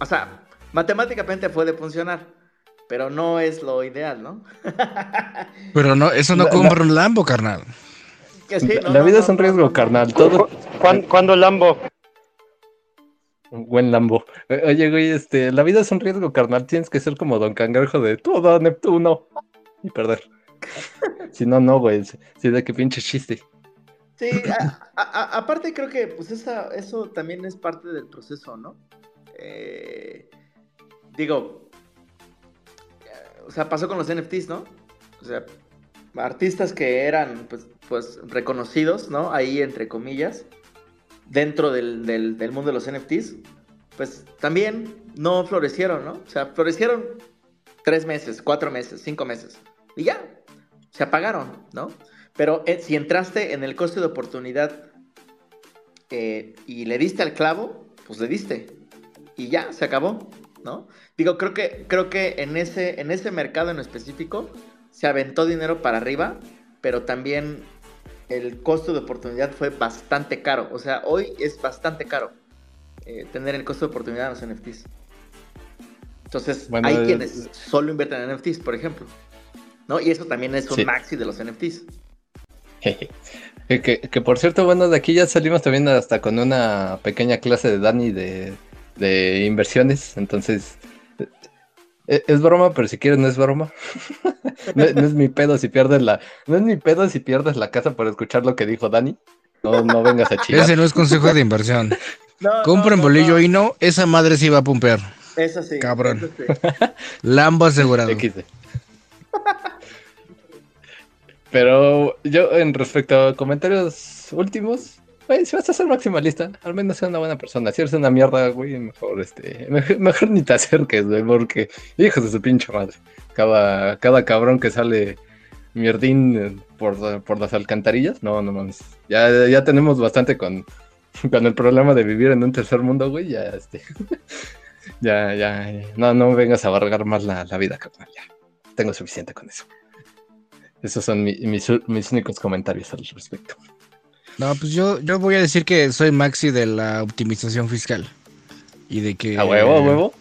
o sea, matemáticamente puede funcionar pero no es lo ideal, ¿no? pero no, eso no compra un Lambo, carnal. la vida es un riesgo, carnal. Todo... ¿Cuándo, Lambo? Un buen Lambo. Eh, oye, güey, este, la vida es un riesgo, carnal. Tienes que ser como Don Cangrejo de todo Neptuno y perder. si no, no, güey. Si de qué pinche chiste. Sí, aparte creo que pues esa, eso también es parte del proceso, ¿no? Eh, digo, o sea, pasó con los NFTs, ¿no? O sea, artistas que eran, pues, pues reconocidos, ¿no? Ahí, entre comillas, dentro del, del, mundo de los NFTs, pues también no florecieron, ¿no? O sea, florecieron tres meses, cuatro meses, cinco meses. Y ya, se apagaron, ¿no? Pero eh, si entraste en el coste de oportunidad eh, y le diste al clavo, pues le diste. Y ya, se acabó, ¿no? Digo, creo que, creo que en ese, en ese mercado en específico se aventó dinero para arriba, pero también el costo de oportunidad fue bastante caro. O sea, hoy es bastante caro eh, tener el costo de oportunidad en los NFTs. Entonces, hay quienes solo invierten en NFTs, por ejemplo. ¿no? Y eso también es un maxi de los NFTs. que, que, por cierto, bueno, de aquí ya salimos también hasta con una pequeña clase de Dani de, de inversiones. Entonces, e, es broma, pero si quieres no es broma. no, es mi pedo si pierdes la. No es mi pedo si pierdes la casa por escuchar lo que dijo Dani. No, no vengas a chillar. Ese no es consejo de inversión. Compren bolillo y no, esa madre sí va a pumpear. Eso sí. Cabrón. Lambo asegurado. Pero yo, en respecto a comentarios últimos, Güey, si vas a ser maximalista, al menos sea una buena persona. Si eres una mierda, güey, mejor este, mejor, ni te acerques, güey, porque hijos de su pinche madre. Cada, cada cabrón que sale mierdín por, por las alcantarillas, no, no mames. Ya, ya tenemos bastante con, con el problema de vivir en un tercer mundo, güey, ya este. ya, ya, no, no vengas a abargar más la, la vida, carnal, ya. Tengo suficiente con eso. Esos son mis, mis únicos comentarios al respecto. No, pues yo, yo voy a decir que soy Maxi de la optimización fiscal. Y de que. A huevo, a huevo.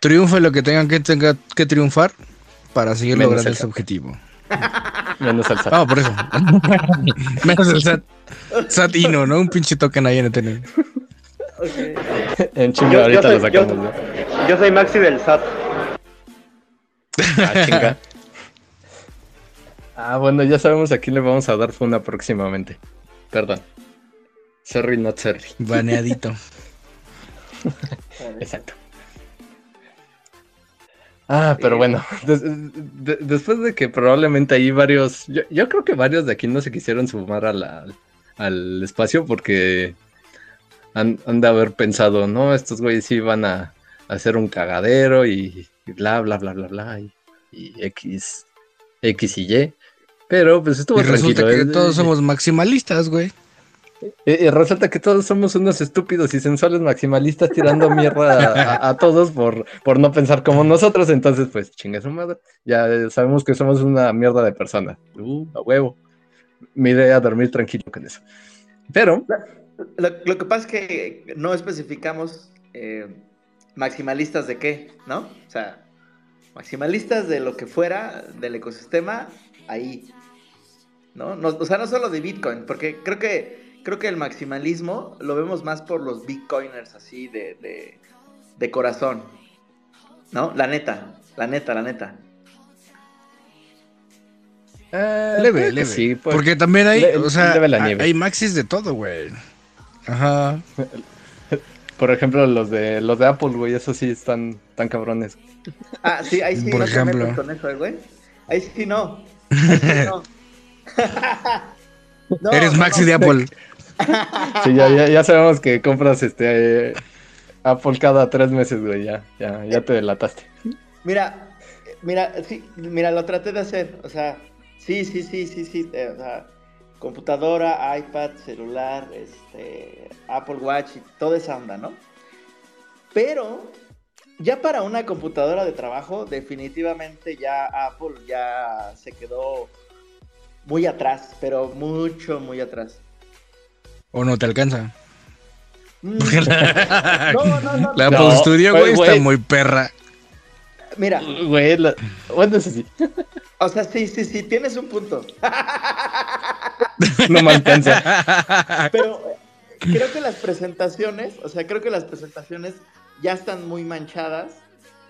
Triunfe lo que tengan que, tenga que triunfar para seguir logrando ese objetivo. Menos el SAT. No, por eso. Menos el SAT. Satino, ¿no? Un pinche token ahí en el tener. En chinga, ahorita lo sacamos. Yo, soy Maxi del SAT. Ah, chinga. Ah, bueno, ya sabemos a quién le vamos a dar funa próximamente. Perdón. Sorry, not sorry. Baneadito. Exacto. Ah, pero bueno, después de que probablemente hay varios, yo, creo que varios de aquí no se quisieron sumar al espacio porque han, de haber pensado, no, estos güeyes sí van a, hacer un cagadero y, bla, bla, bla, bla, bla, y, X, X y Y. Pero pues estuvo y Resulta que ¿eh? todos somos maximalistas, güey. Y, resulta que todos somos unos estúpidos y sensuales maximalistas tirando mierda a, todos por, por no pensar como nosotros. Entonces, pues, chinga su madre. Ya sabemos que somos una mierda de personas. Uh, a huevo. Me iré a dormir tranquilo con eso. Pero. Lo, que pasa es que no especificamos eh, maximalistas de qué, ¿no? O sea, maximalistas de lo que fuera del ecosistema, ahí. ¿No? no o sea, no solo de Bitcoin, porque creo que creo que el maximalismo lo vemos más por los bitcoiners así de, de, corazón. ¿No? La neta, la neta, la neta. Eh, leve, leve. Sí, pues, Porque también hay, o sea, hay maxis de todo, güey. Ajá. Por ejemplo, los de los de Apple, güey, esos sí están tan cabrones. Ah, sí, ahí sí Por no ejemplo. con eso, güey. Ahí sí no. Ahí sí no. Eres maxi de Apple. Sí, ya, sabemos que compras este Apple cada tres meses, güey. Ya, ya, ya te delataste. Mira, mira, sí, mira, lo traté de hacer. O sea, sí, sí, sí, sí, sí. Eh, o sea, computadora, iPad, celular, este, Apple Watch y toda esa onda, ¿no? Pero ya para una computadora de trabajo, definitivamente ya Apple ya se quedó muy atrás, pero mucho, muy atrás. ¿O no te alcanza? Mm. no, no, no. La Apple Studio, güey, está muy perra. Mira. Güey, bueno, eso sí. O sea, sí, sí, sí, tienes un punto. no me alcanza. Pero creo que las presentaciones, o sea, creo que las presentaciones ya están muy manchadas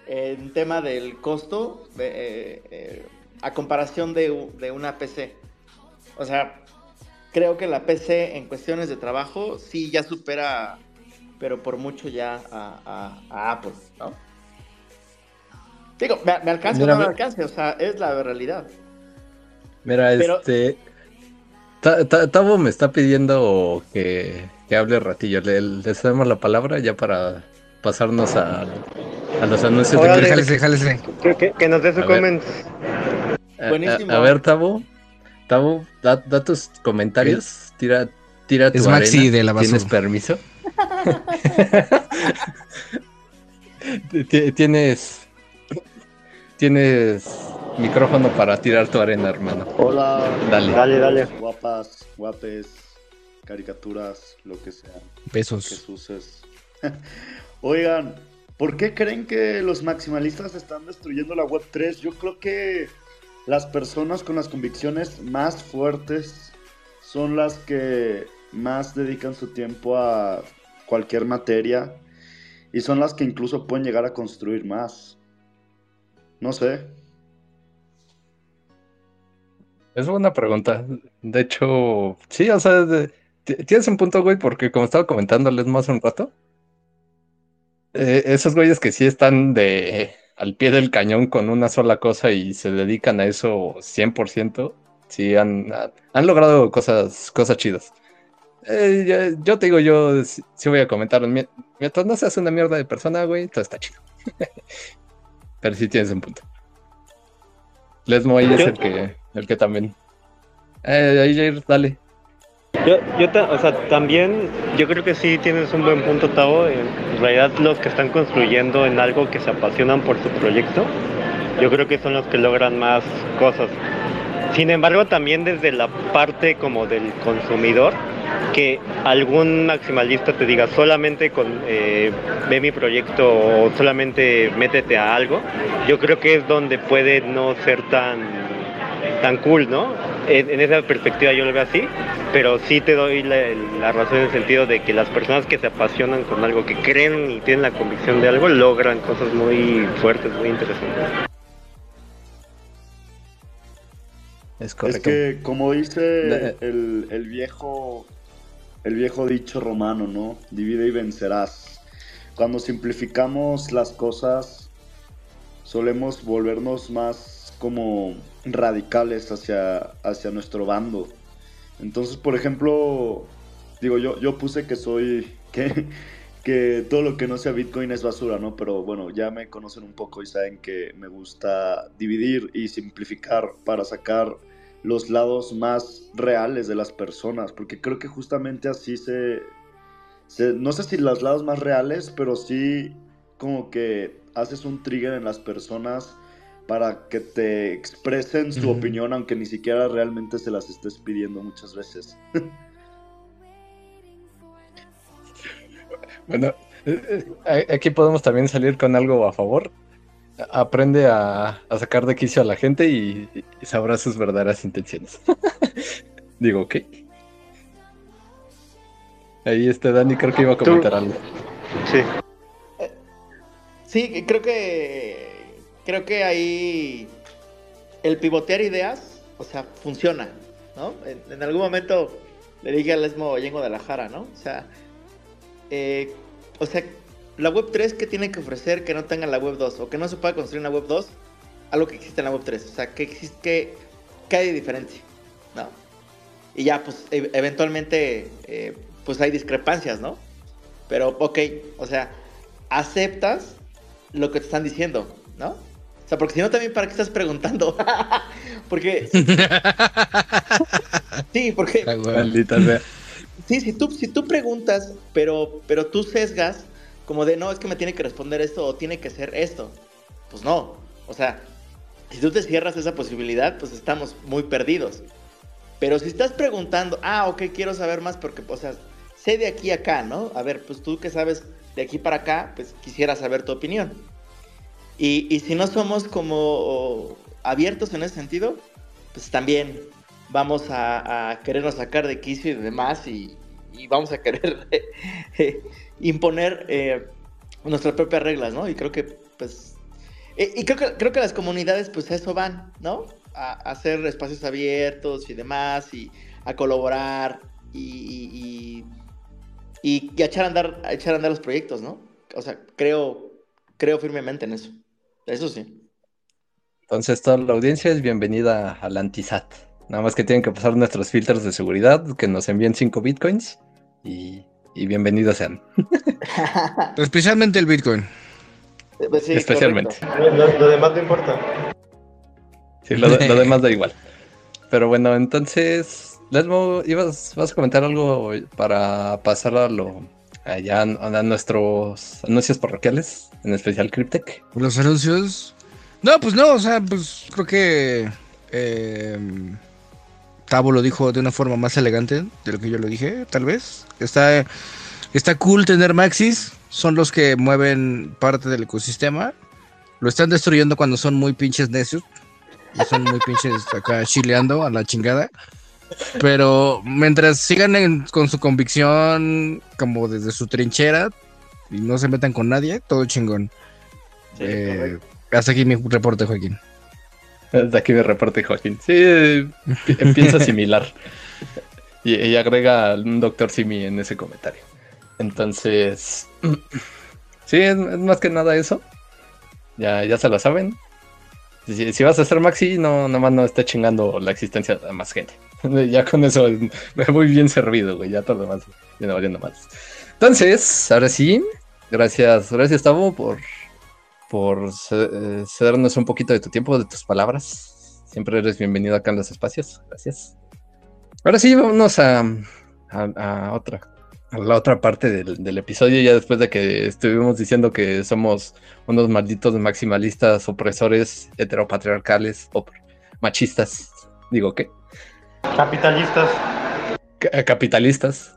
en tema del costo eh, eh, a comparación de, de una PC. O sea, creo que la PC en cuestiones de trabajo sí ya supera, pero por mucho ya a, Apple, ¿no? Digo, me, alcanza o no me alcanza, o sea, es la realidad. Mira, este. Tavo me está pidiendo que, que hable ratillo. Le, le damos la palabra ya para pasarnos a, a los anuncios de que, que, nos dé su comment. Buenísimo. A, a, ver, Tavo. Tavo, da, tus comentarios, tira, tira tu es Maxi de la basura. ¿Tienes permiso? tienes tienes micrófono para tirar tu arena, hermano. Hola. Dale. Dale, dale. Guapas, guapes, caricaturas, lo que sea. Besos. Jesuses. Oigan, ¿por qué creen que los maximalistas están destruyendo la web 3? Yo creo que las personas con las convicciones más fuertes son las que más dedican su tiempo a cualquier materia y son las que incluso pueden llegar a construir más. No sé. Es buena pregunta. De hecho, sí, o sea, tienes un punto, güey, porque como estaba comentándoles más un rato, eh, esos güeyes que sí están de al pie del cañón con una sola cosa y se dedican a eso 100%, sí han, han logrado cosas, cosas chidas. Eh, yo, te digo, yo sí, voy a comentar. Mientras no seas una mierda de persona, güey, todo está chido. Pero sí tienes un punto. Lesmo ahí es el que, el que también. Eh, ahí, dale. Yo, yo o sea, también, yo creo que sí tienes un buen punto, Tavo. En realidad, los que están construyendo en algo que se apasionan por su proyecto, yo creo que son los que logran más cosas. Sin embargo, también desde la parte como del consumidor, que algún maximalista te diga solamente eh, ve mi proyecto o solamente métete a algo, yo creo que es donde puede no ser tan tan cool, ¿no? En, esa perspectiva yo lo veo así, pero sí te doy la, razón en el sentido de que las personas que se apasionan con algo, que creen y tienen la convicción de algo, logran cosas muy fuertes, muy interesantes. Es, correcto. es que, como dice el, el, viejo, el viejo dicho romano, ¿no? Divide y vencerás. Cuando simplificamos las cosas, solemos volvernos más como radicales hacia, hacia nuestro bando. Entonces, por ejemplo, digo, yo, yo puse que soy, que, que todo lo que no sea Bitcoin es basura, ¿no? Pero bueno, ya me conocen un poco y saben que me gusta dividir y simplificar para sacar los lados más reales de las personas, porque creo que justamente así se, se no sé si los lados más reales, pero sí como que haces un trigger en las personas para que te expresen su opinión, aunque ni siquiera realmente se las estés pidiendo muchas veces. bueno, eh, eh, aquí podemos también salir con algo a favor. Aprende a, sacar de quicio a la gente y, sabrá sus verdaderas intenciones. Digo, ok. Ahí está Dani, creo que iba a comentar algo. Sí. Sí, creo que creo que ahí el pivotear ideas, o sea, funciona, ¿no? En, algún momento le dije al Esmo de Guadalajara, ¿no? O sea, eh, o sea, la web 3 que tiene que ofrecer que no tenga la web 2 o que no se pueda construir una web 2 algo que existe en la web 3, o sea, que existe que, hay diferencia, ¿no? Y ya, pues, e, eventualmente, eh, pues hay discrepancias, ¿no? Pero, ok, o sea, aceptas lo que te están diciendo, ¿no? Sea, porque si no, también, ¿para qué estás preguntando? porque. sí, porque. Maldita sea. Sí, si tú, si tú preguntas, pero, pero tú sesgas, como de no, es que me tiene que responder esto o tiene que ser esto. Pues no. O sea, si tú te cierras esa posibilidad, pues estamos muy perdidos. Pero si estás preguntando, ah, ok, quiero saber más porque, o sea, sé de aquí a acá, ¿no? A ver, pues tú que sabes de aquí para acá, pues quisiera saber tu opinión. Y, si no somos como abiertos en ese sentido, pues también vamos a, querernos sacar de quicio y demás y, vamos a querer imponer eh, nuestras propias reglas, ¿no? Y creo que, pues, eh, y creo que, creo que las comunidades, pues, eso van, ¿no? A, hacer espacios abiertos y demás y a colaborar y, y, y, a echar a andar, a echar a andar los proyectos, ¿no? O sea, creo, creo firmemente en eso. Eso sí. Entonces toda la audiencia es bienvenida al Antisat. Nada más que tienen que pasar nuestros filtros de seguridad, que nos envíen 5 bitcoins y, bienvenidos sean. Especialmente el bitcoin. Pues Especialmente. Lo, demás no importa. Sí, lo, demás da igual. Pero bueno, entonces, Lesmo, ¿ibas, ¿vas a comentar algo para pasar a lo allá a nuestros anuncios parroquiales, en especial Cryptech. Los anuncios. No, pues no, o sea, pues creo que eh, Tavo lo dijo de una forma más elegante de lo que yo lo dije, tal vez. Está, está cool tener Maxis, son los que mueven parte del ecosistema. Lo están destruyendo cuando son muy pinches necios. Y son muy pinches acá chileando a la chingada. Pero mientras sigan con su convicción, como desde su trinchera, y no se metan con nadie, todo chingón. Eh, hasta aquí mi reporte, Joaquín. Hasta aquí mi reporte, Joaquín. Sí, empieza similar. y, agrega un doctor Simi en ese comentario. Entonces, sí, es, más que nada eso. Ya, ya se lo saben. Si, vas a ser Maxi, no, nomás no esté chingando la existencia de más gente. ya con eso me voy bien servido, güey. Ya todo lo demás viene valiendo más. Entonces, ahora sí, gracias, gracias, Tavo, por, por eh, cedernos un poquito de tu tiempo, de tus palabras. Siempre eres bienvenido acá en los espacios. Gracias. Ahora sí, vámonos a, a, otra, la otra parte del, episodio, ya después de que estuvimos diciendo que somos unos malditos maximalistas, opresores, heteropatriarcales, o machistas Digo, ¿qué? Capitalistas. capitalistas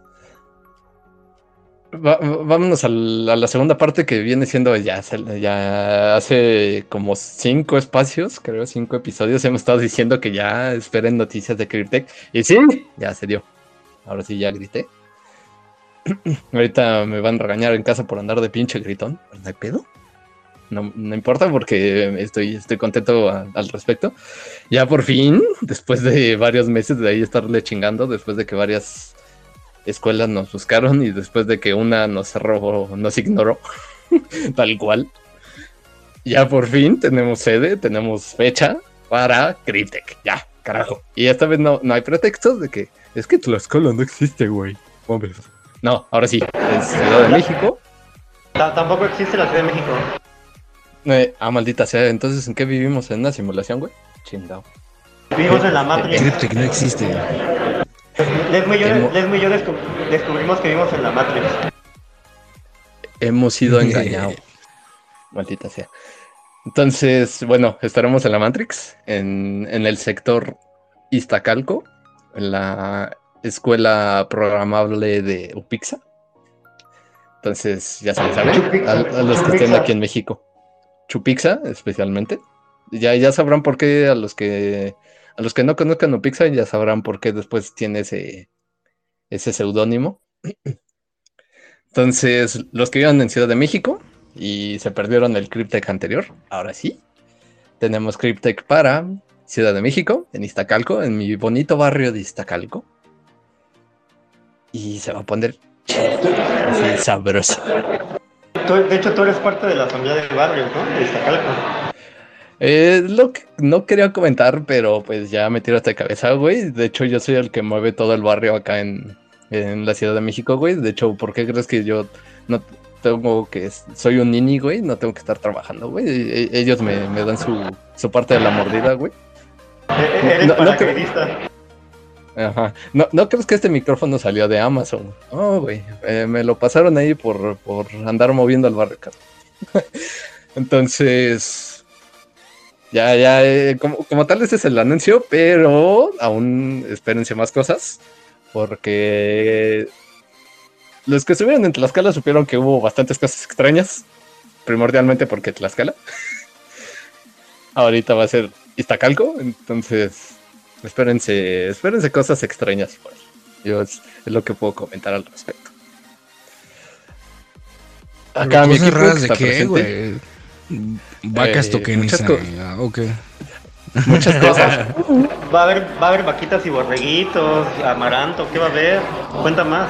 vámonos a la, segunda parte que viene siendo ya, ya hace como cinco espacios, creo cinco episodios, hemos estado diciendo que ya esperen noticias de Cryptech. Y sí, ya se dio. Ahora sí ya grité. Ahorita me van a regañar en casa por andar de pinche gritón. ¿No hay pedo? No, no importa porque estoy, estoy contento al respecto. Ya por fin, después de varios meses de ahí estarle chingando, después de que varias escuelas nos buscaron y después de que una nos cerró, nos ignoró, tal cual. Ya por fin tenemos sede, tenemos fecha para Cryptech. Ya, carajo. Y esta vez no, no hay pretextos de que es que escuela no existe, güey. No, ahora sí, es Ciudad de México. tampoco existe la Ciudad de México. Eh, ah, maldita sea. Entonces, ¿en qué vivimos? ¿En una simulación, güey? Chingado. Vivimos en la Matrix. Cryptech no existe. Lesmo y yo, descubrimos que vivimos en la Matrix. Hemos sido engañados. Maldita sea. Entonces, bueno, estaremos en la Matrix, en, el sector Iztacalco, en la escuela programable de Upixa. Entonces, ya se saben, a, los que estén aquí en México. Chupixa, especialmente. Ya, ya sabrán por qué a los que a los que no conozcan Pixar ya sabrán por qué después tiene ese, ese seudónimo. Entonces, los que vivan en Ciudad de México y se perdieron el Cryptech anterior, ahora sí, tenemos Cryptech para Ciudad de México, en Iztacalco, en mi bonito barrio de Iztacalco. Y se va a poner así De hecho, tú eres parte de la asamblea del barrio, ¿no? De Iztacalco. Eh, lo que no quería comentar, pero pues ya me tiro hasta cabeza, güey. De hecho, yo soy el que mueve todo el barrio acá en, la Ciudad de México, güey. De hecho, ¿por qué crees que yo no tengo que... Soy un nini, güey? No tengo que estar trabajando, güey. E, ellos me, dan su, parte de la mordida, güey. Eres no, Ajá. No, no crees que este micrófono salió de Amazon. Oh, güey. Eh, me lo pasaron ahí por, por andar moviendo el barrio, Entonces, ya, ya, eh, como, tal ese es el anuncio, pero aún espérense más cosas, porque los que estuvieron en Tlaxcala supieron que hubo bastantes cosas extrañas, primordialmente porque Tlaxcala. Ahorita va a ser Iztacalco, entonces espérense, espérense cosas extrañas. Yo es, lo que puedo comentar al respecto. Acá mi equipo de qué, güey? Vacas eh, Muchas, ah, muchas cosas. Va a, haber, va a haber vaquitas y borreguitos, amaranto, ¿qué va a haber? Cuenta más.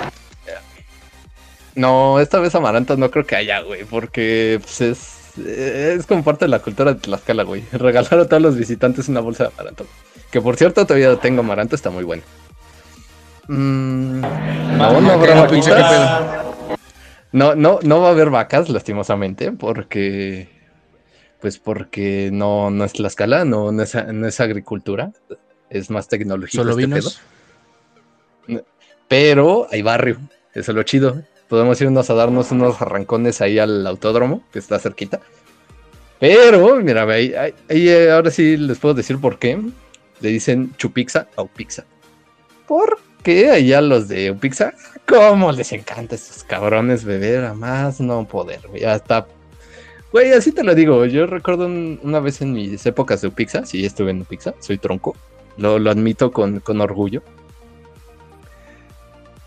No, esta vez amaranto no creo que haya, güey, porque pues, es, es como parte de la cultura de Tlaxcala, güey. Regalar a todos los visitantes una bolsa de amaranto. Que por cierto todavía tengo amaranto, está muy bueno. Mm, no, no habrá vaquitas. No, no, no va a haber vacas, lastimosamente, porque pues porque no, no es Tlaxcala, no, no, es, no es agricultura, es más tecnología. Solo este vinos. Pero hay barrio, eso es lo chido. Podemos irnos a darnos unos arrancones ahí al autódromo, que está cerquita. Pero, mira, ahí, ahí, eh, ahora sí les puedo decir por qué. Le dicen chupixa o pizza. Porque allá los de Upixa, ¿cómo les encanta a estos cabrones beber a más no poder? Ya está Güey, así te lo digo. Yo recuerdo una vez en mis épocas de Upixa, sí estuve en Upixa, soy tronco, lo, admito con, orgullo.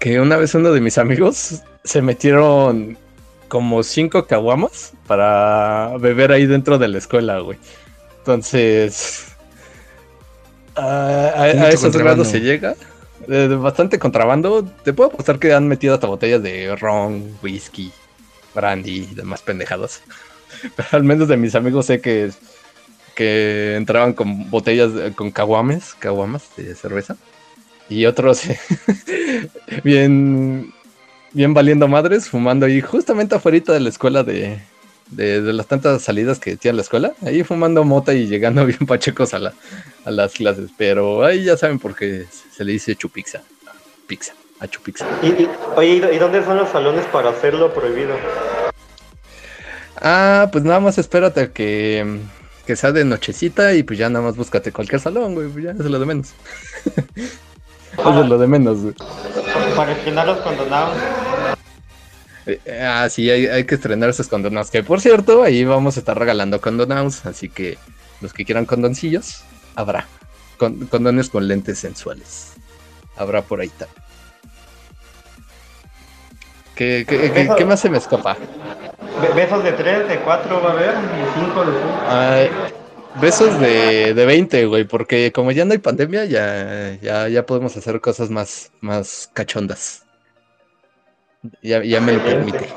Que una vez uno de mis amigos se metieron como cinco caguamas para beber ahí dentro de la escuela, güey. Entonces, a, esos grados se llega. bastante contrabando. Te puedo apostar que han metido hasta botellas de ron, whisky, brandy y demás pendejados. al menos de mis amigos sé que, que entraban con botellas, con caguames, caguamas de cerveza. Y otros bien, bien valiendo madres, fumando ahí justamente afuera de la escuela de, de, las tantas salidas que tiene la escuela, ahí fumando mota y llegando bien pachecos a, la, a las clases. Pero ahí ya saben por qué se le dice chupixa, pizza, a chupixa. ¿Y, oye, ¿y dónde son los salones para hacerlo prohibido? Ah, pues nada más espérate a que que sea de nochecita y pues ya nada más búscate cualquier salón, güey, pues ya es lo de menos. Eso es lo de menos, güey. Para estrenar los condonados. Eh, ah, sí, hay, que estrenar esos condonados. Que por cierto, ahí vamos a estar regalando condonados. Así que los que quieran condoncillos, habrá. condones con lentes sensuales. Habrá por ahí también. ¿Qué, qué, qué, más se me escapa? Besos de 3, de 4 va a haber, y 5 de 5. Besos de, de 20, güey, porque como ya no hay pandemia, ya, ya, ya podemos hacer cosas más, más cachondas. Ya, ya me lo permite.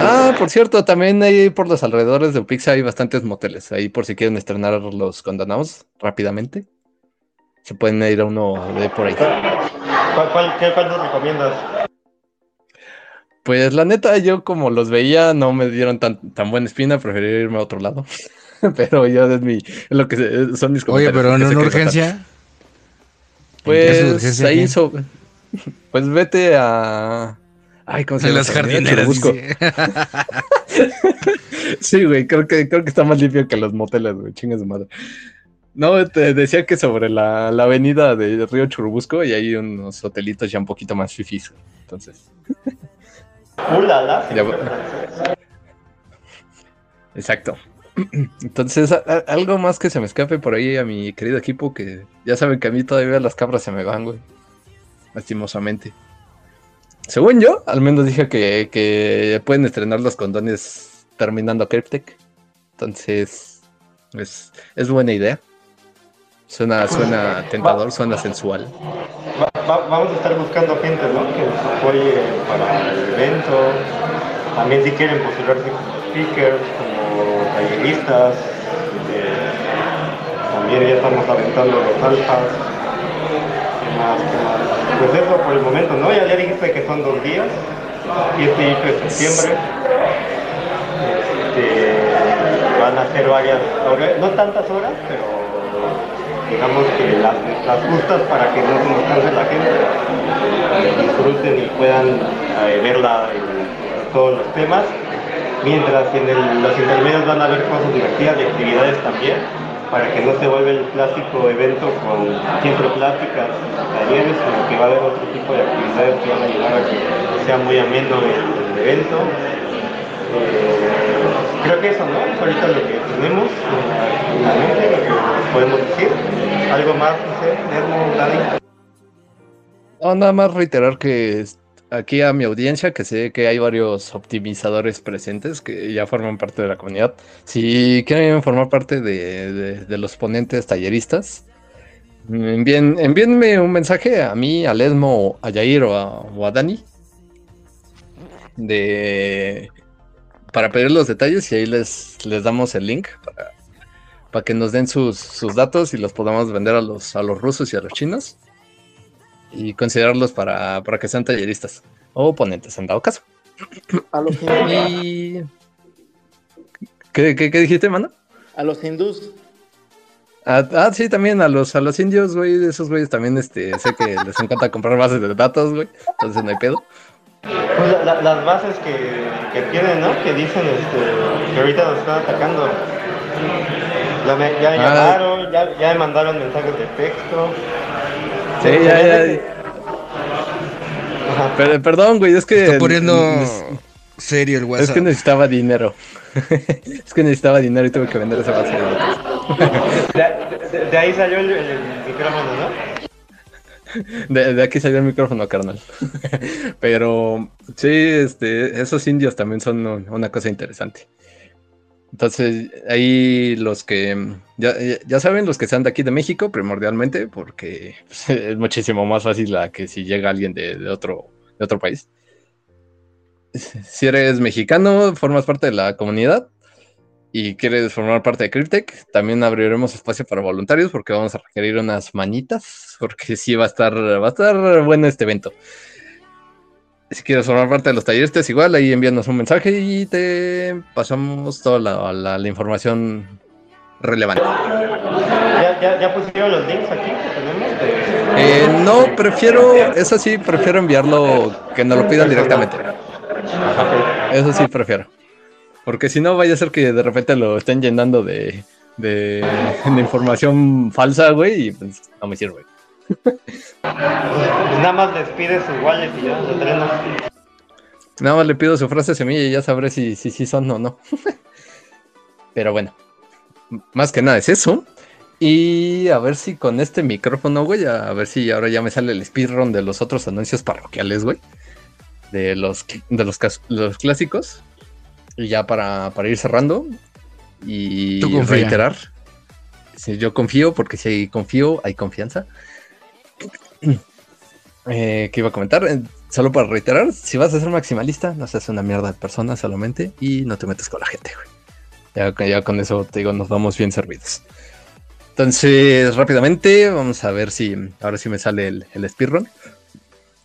Ah, por cierto, también ahí por los alrededores de Pizza hay bastantes moteles. Ahí por si quieren estrenar los condonados rápidamente. Se pueden ir a uno de por ahí. ¿Cuál, cuál, qué, cuál nos recomiendas? Pues la neta, yo como los veía, no me dieron tan, tan buena espina, preferí irme a otro lado. pero yo es mi, lo que son mis comentarios. Oye, pero no una urgencia. Pues ahí hizo. Pues vete a. Ay, ¿cómo se llama? Las jardineras. sí, güey, creo que, creo que está más limpio que los moteles, güey. Chingas de madre. No, te decía que sobre la, la avenida de Río Churubusco y hay unos hotelitos ya un poquito más fifís, entonces. ¡Ulala! Exacto. Entonces, algo más que se me escape por ahí a mi querido equipo, que ya saben que a mí todavía las cabras se me van, güey. Lastimosamente. Según yo, al menos dije que, pueden estrenar los condones terminando Cryptek. Entonces, es, es buena idea. Suena, suena tentador, suena sensual. vamos a estar buscando gente, ¿no? Que nos apoye para el evento. También si quieren postularse como speakers, como talleristas. Eh, también ya estamos aventando los alfas. Pues eso por el momento, ¿no? Ya, ya dijiste que son dos días, 7 y 8 de septiembre. Este, van a ser varias horas, no tantas horas, pero digamos que las, justas para que no se nos canse la gente, disfruten y puedan eh, verla en todos los temas. Mientras en los intermedios van a haber cosas divertidas y actividades también para que no se vuelva el clásico evento con siempre pláticas, talleres, sino que va a haber otro tipo de actividades que van a ayudar a que sea muy ameno el, evento. Eh, creo que eso, ¿no? Es ahorita lo que tenemos en la, mente, lo que podemos decir. Algo más, no sé, Nermo. No, nada más reiterar que aquí a mi audiencia, que sé que hay varios optimizadores presentes que ya forman parte de la comunidad. Si quieren formar parte de, los ponentes talleristas, envíen, envíenme un mensaje a mí, a Lesmo, a Yair o a, Dani de para pedir los detalles y ahí les, les damos el link para, para que nos den sus, sus, datos y los podamos vender a los, a los rusos y a los chinos y considerarlos para, que sean talleristas o ponentes en dado caso. A los y... ¿Qué, dijiste, mano? A los hindús. Ah, ah, sí, también a los, a los indios, güey, esos güeyes también, este, sé que les encanta comprar bases de datos, güey, entonces no hay pedo. Pues las bases que, tienen, ¿no? Que dicen este, que ahorita nos están atacando. Ya me, ya ah. llamaron, ya, ya me mandaron mensajes de texto. Sí, ya, ya. Pero, perdón, güey, es que. Está poniendo serio el WhatsApp. Es que necesitaba dinero. es que necesitaba dinero y tuve que vender esa base de De, ahí salió el, micrófono, ¿no? De, de, aquí salió el micrófono, carnal. Pero sí, este, esos indios también son una cosa interesante. Entonces, ahí los que, ya, saben, los que sean de aquí de México, primordialmente, porque pues, es muchísimo más fácil a que si llega alguien de, otro, de otro país. Si eres mexicano, formas parte de la comunidad y quieres formar parte de Cryptech, también abriremos espacio para voluntarios porque vamos a requerir unas manitas, porque sí va a estar, va a estar bueno este evento si quieres formar parte de los talleres, es igual, ahí envíanos un mensaje y te pasamos toda la, información relevante. ¿Ya, pusieron los links aquí que tenemos? Eh, no, prefiero, eso sí, prefiero enviarlo, que nos lo pidan directamente. eso sí, prefiero. Porque si no, vaya a ser que de repente lo estén llenando de, de, información falsa, güey, y pues no me sirve. Pues nada más les pides su wallet y ya lo entrenas. Nada más le pido su frase semilla y ya sabré si sí si, son o no. Pero bueno, más que nada es eso. Y a ver si con este micrófono, güey, a ver si ahora ya me sale el speedrun de los otros anuncios parroquiales, güey. De los, de los, los clásicos. Y ya para, ir cerrando y reiterar. Si yo confío, porque si confío, hay confianza. Eh, ¿Qué iba a comentar? Eh, solo para reiterar, si vas a ser maximalista, no seas una mierda de persona solamente y no te metes con la gente, güey. Ya, ya con eso te digo, nos vamos bien servidos. Entonces, rápidamente, vamos a ver si ahora sí me sale el, el speedrun.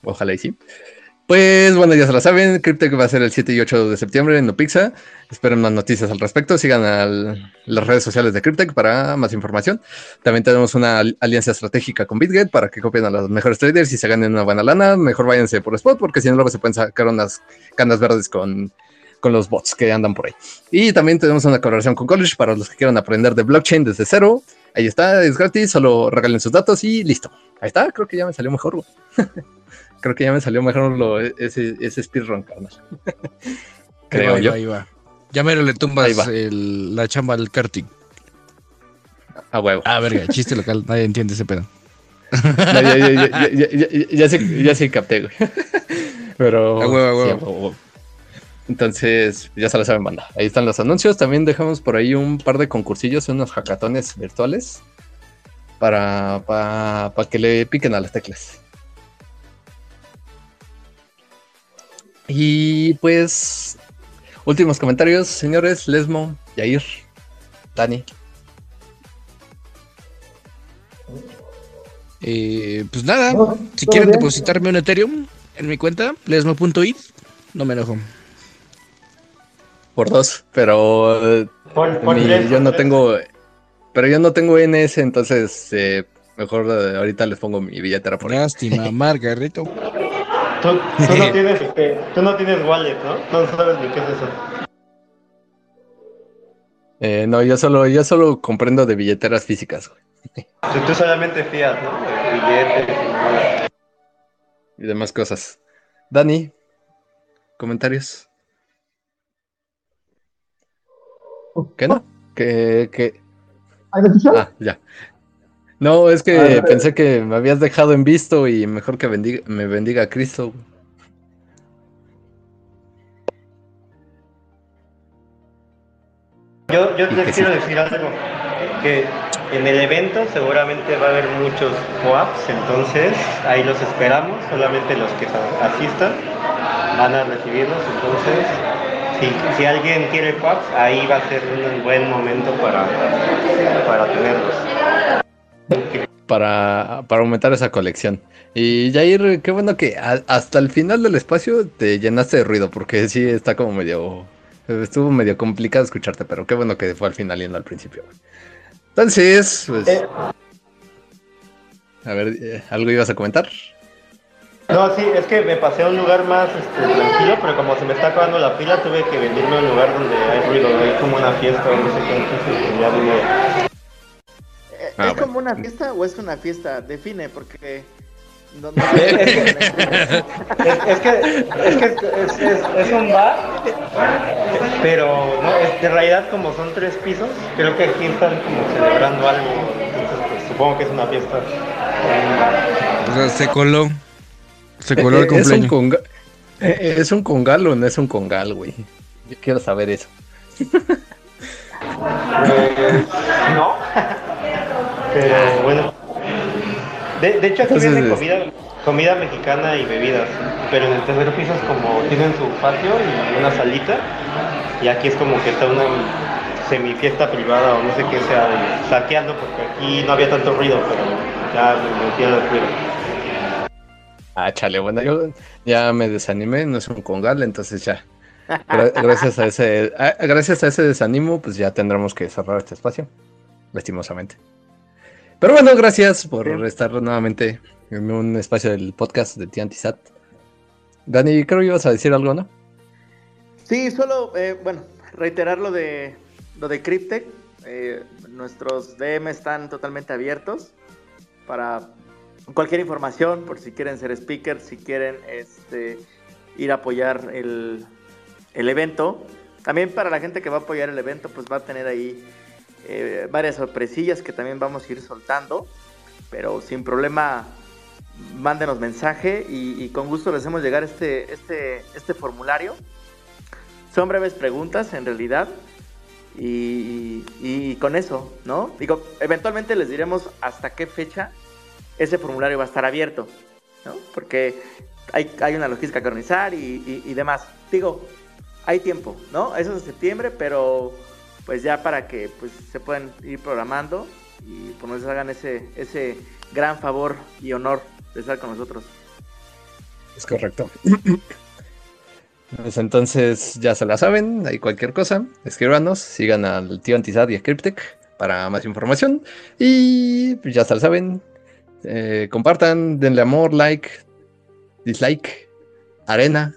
Ojalá y sí. Pues bueno, ya se la saben, Cryptech va a ser el 7 y 8 de septiembre en Nopixa. Esperen más noticias al respecto. Sigan a las redes sociales de Cryptech para más información. También tenemos una alianza estratégica con BitGet para que copien a los mejores traders y se ganen una buena lana. Mejor váyanse por spot porque si no luego se pueden sacar unas canas verdes con, con los bots que andan por ahí. Y también tenemos una colaboración con College para los que quieran aprender de blockchain desde cero. Ahí está, es gratis, solo regalen sus datos y listo. Ahí está, creo que ya me salió mejor. creo que ya me salió mejor lo, ese, ese speedrun, carnal. creo yo. Ahí va. Ya me le tumbas la chamba al karting. A huevo. Ah, verga, chiste local, nadie entiende ese pedo. ya, sé, ya sé capté, güey. Pero. A huevo, a huevo. Entonces, ya se lo saben, banda. Ahí están los anuncios. También dejamos por ahí un par de concursillos, unos hackatones virtuales. Para, para, para que le piquen a las teclas. Y pues, últimos comentarios, señores, Lesmo, Yair, Dani. Eh, pues nada, si quieren depositarme un Ethereum en mi cuenta, lesmo.it, no me enojo. Por dos, pero eh, yo no tengo, pero yo no tengo NS, entonces eh, mejor ahorita les pongo mi billetera por ahí. Lástima, Margarito. Tú, no tienes, este, tú no tienes wallet, ¿no? No sabes ni qué es eso. Eh, no, yo solo, yo solo comprendo de billeteras físicas, güey. Tú solamente fías, ¿no? billetes y demás cosas. Dani, comentarios. ¿Qué no? ¿Qué, qué? Ah, ya. No, es que ah, pensé que me habías dejado en visto y mejor que me bendiga Cristo. Yo, yo les quiero decir algo, que en el evento seguramente va a haber muchos co-ops, entonces ahí los esperamos, solamente los que asistan van a recibirlos, entonces si, si alguien quiere co-ops, ahí va a ser un buen momento para, para tenerlos para, aumentar esa colección. Y Jair, qué bueno que hasta el final del espacio te llenaste de ruido, porque sí está como medio. Estuvo medio complicado escucharte, pero qué bueno que fue al final y no al principio. Entonces, pues. A ver, eh, ¿algo ibas a comentar? No, sí, es que me pasé a un lugar más este, tranquilo, pero como se me está acabando la pila, tuve que venirme a un lugar donde hay ruido, hay como una fiesta no sé qué, entonces ya vine Ah, ¿Es como una fiesta o es una fiesta? Define, porque. es, que, es, que es, un bar, pero no, en realidad como son tres pisos, creo que aquí están como celebrando algo, entonces pues, supongo que es una fiesta. O sea, se coló, se coló el cumpleaños. Es un, conga es un congal o no es un congal, güey. Yo quiero saber eso. Pues, no. Pero bueno. De, hecho aquí viene comida, comida mexicana y bebidas. Pero en el tercer piso es como tienen su patio y una salita. Y aquí es como que está una semifiesta privada o no sé qué sea, saqueando porque aquí no había tanto ruido, pero ya me metí el ruido. Ah, chale, bueno, yo ya me desanimé, no es un congal, entonces ya. Gracias a ese, gracias a ese desanimo, pues ya tendremos que cerrar este espacio, lastimosamente. Pero bueno, gracias por estar nuevamente en un espacio del podcast de Tiantisat. Dani, creo que ibas a decir algo, ¿no? Sí, solo, eh, bueno, reiterar lo de lo de Cryptech. Eh, nuestros DM están totalmente abiertos para cualquier información, por si quieren ser speakers, si quieren este, ir a apoyar el, el evento. También para la gente que va a apoyar el evento, pues va a tener ahí eh, varias sorpresillas que también vamos a ir soltando. Pero sin problema, mándenos mensaje y, con gusto les hacemos llegar este, este, este formulario. Son breves preguntas en realidad. Y, con eso, ¿no? Digo, eventualmente les diremos hasta qué fecha ese formulario va a estar abierto, ¿no? Porque hay, hay una logística que organizar y, y demás. Digo, hay tiempo, ¿no? Eso es de septiembre, pero pues ya para que pues se puedan ir programando y pues nos hagan ese, ese gran favor y honor de estar con nosotros. Es correcto. Pues entonces ya se la saben, hay cualquier cosa, escríbanos, sigan al tío Antizad y a Cryptech para más información y pues ya se la saben, eh, compartan, denle amor, like, dislike, arena,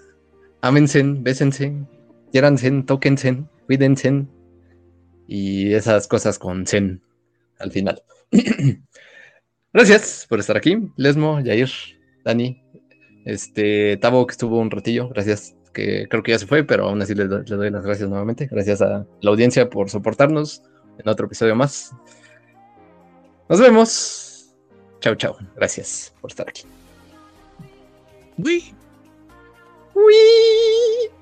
amense, bésense, quiéranse, tóquense, cuídense y esas cosas con Zen al final. Gracias por estar aquí, Lesmo, Yair, Dani, este Tavo que estuvo un ratillo, gracias, que creo que ya se fue, pero aún así le, le doy las gracias nuevamente. Gracias a la audiencia por soportarnos en otro episodio más. Nos vemos. Chao, chao. Gracias por estar aquí. Uy. Uy.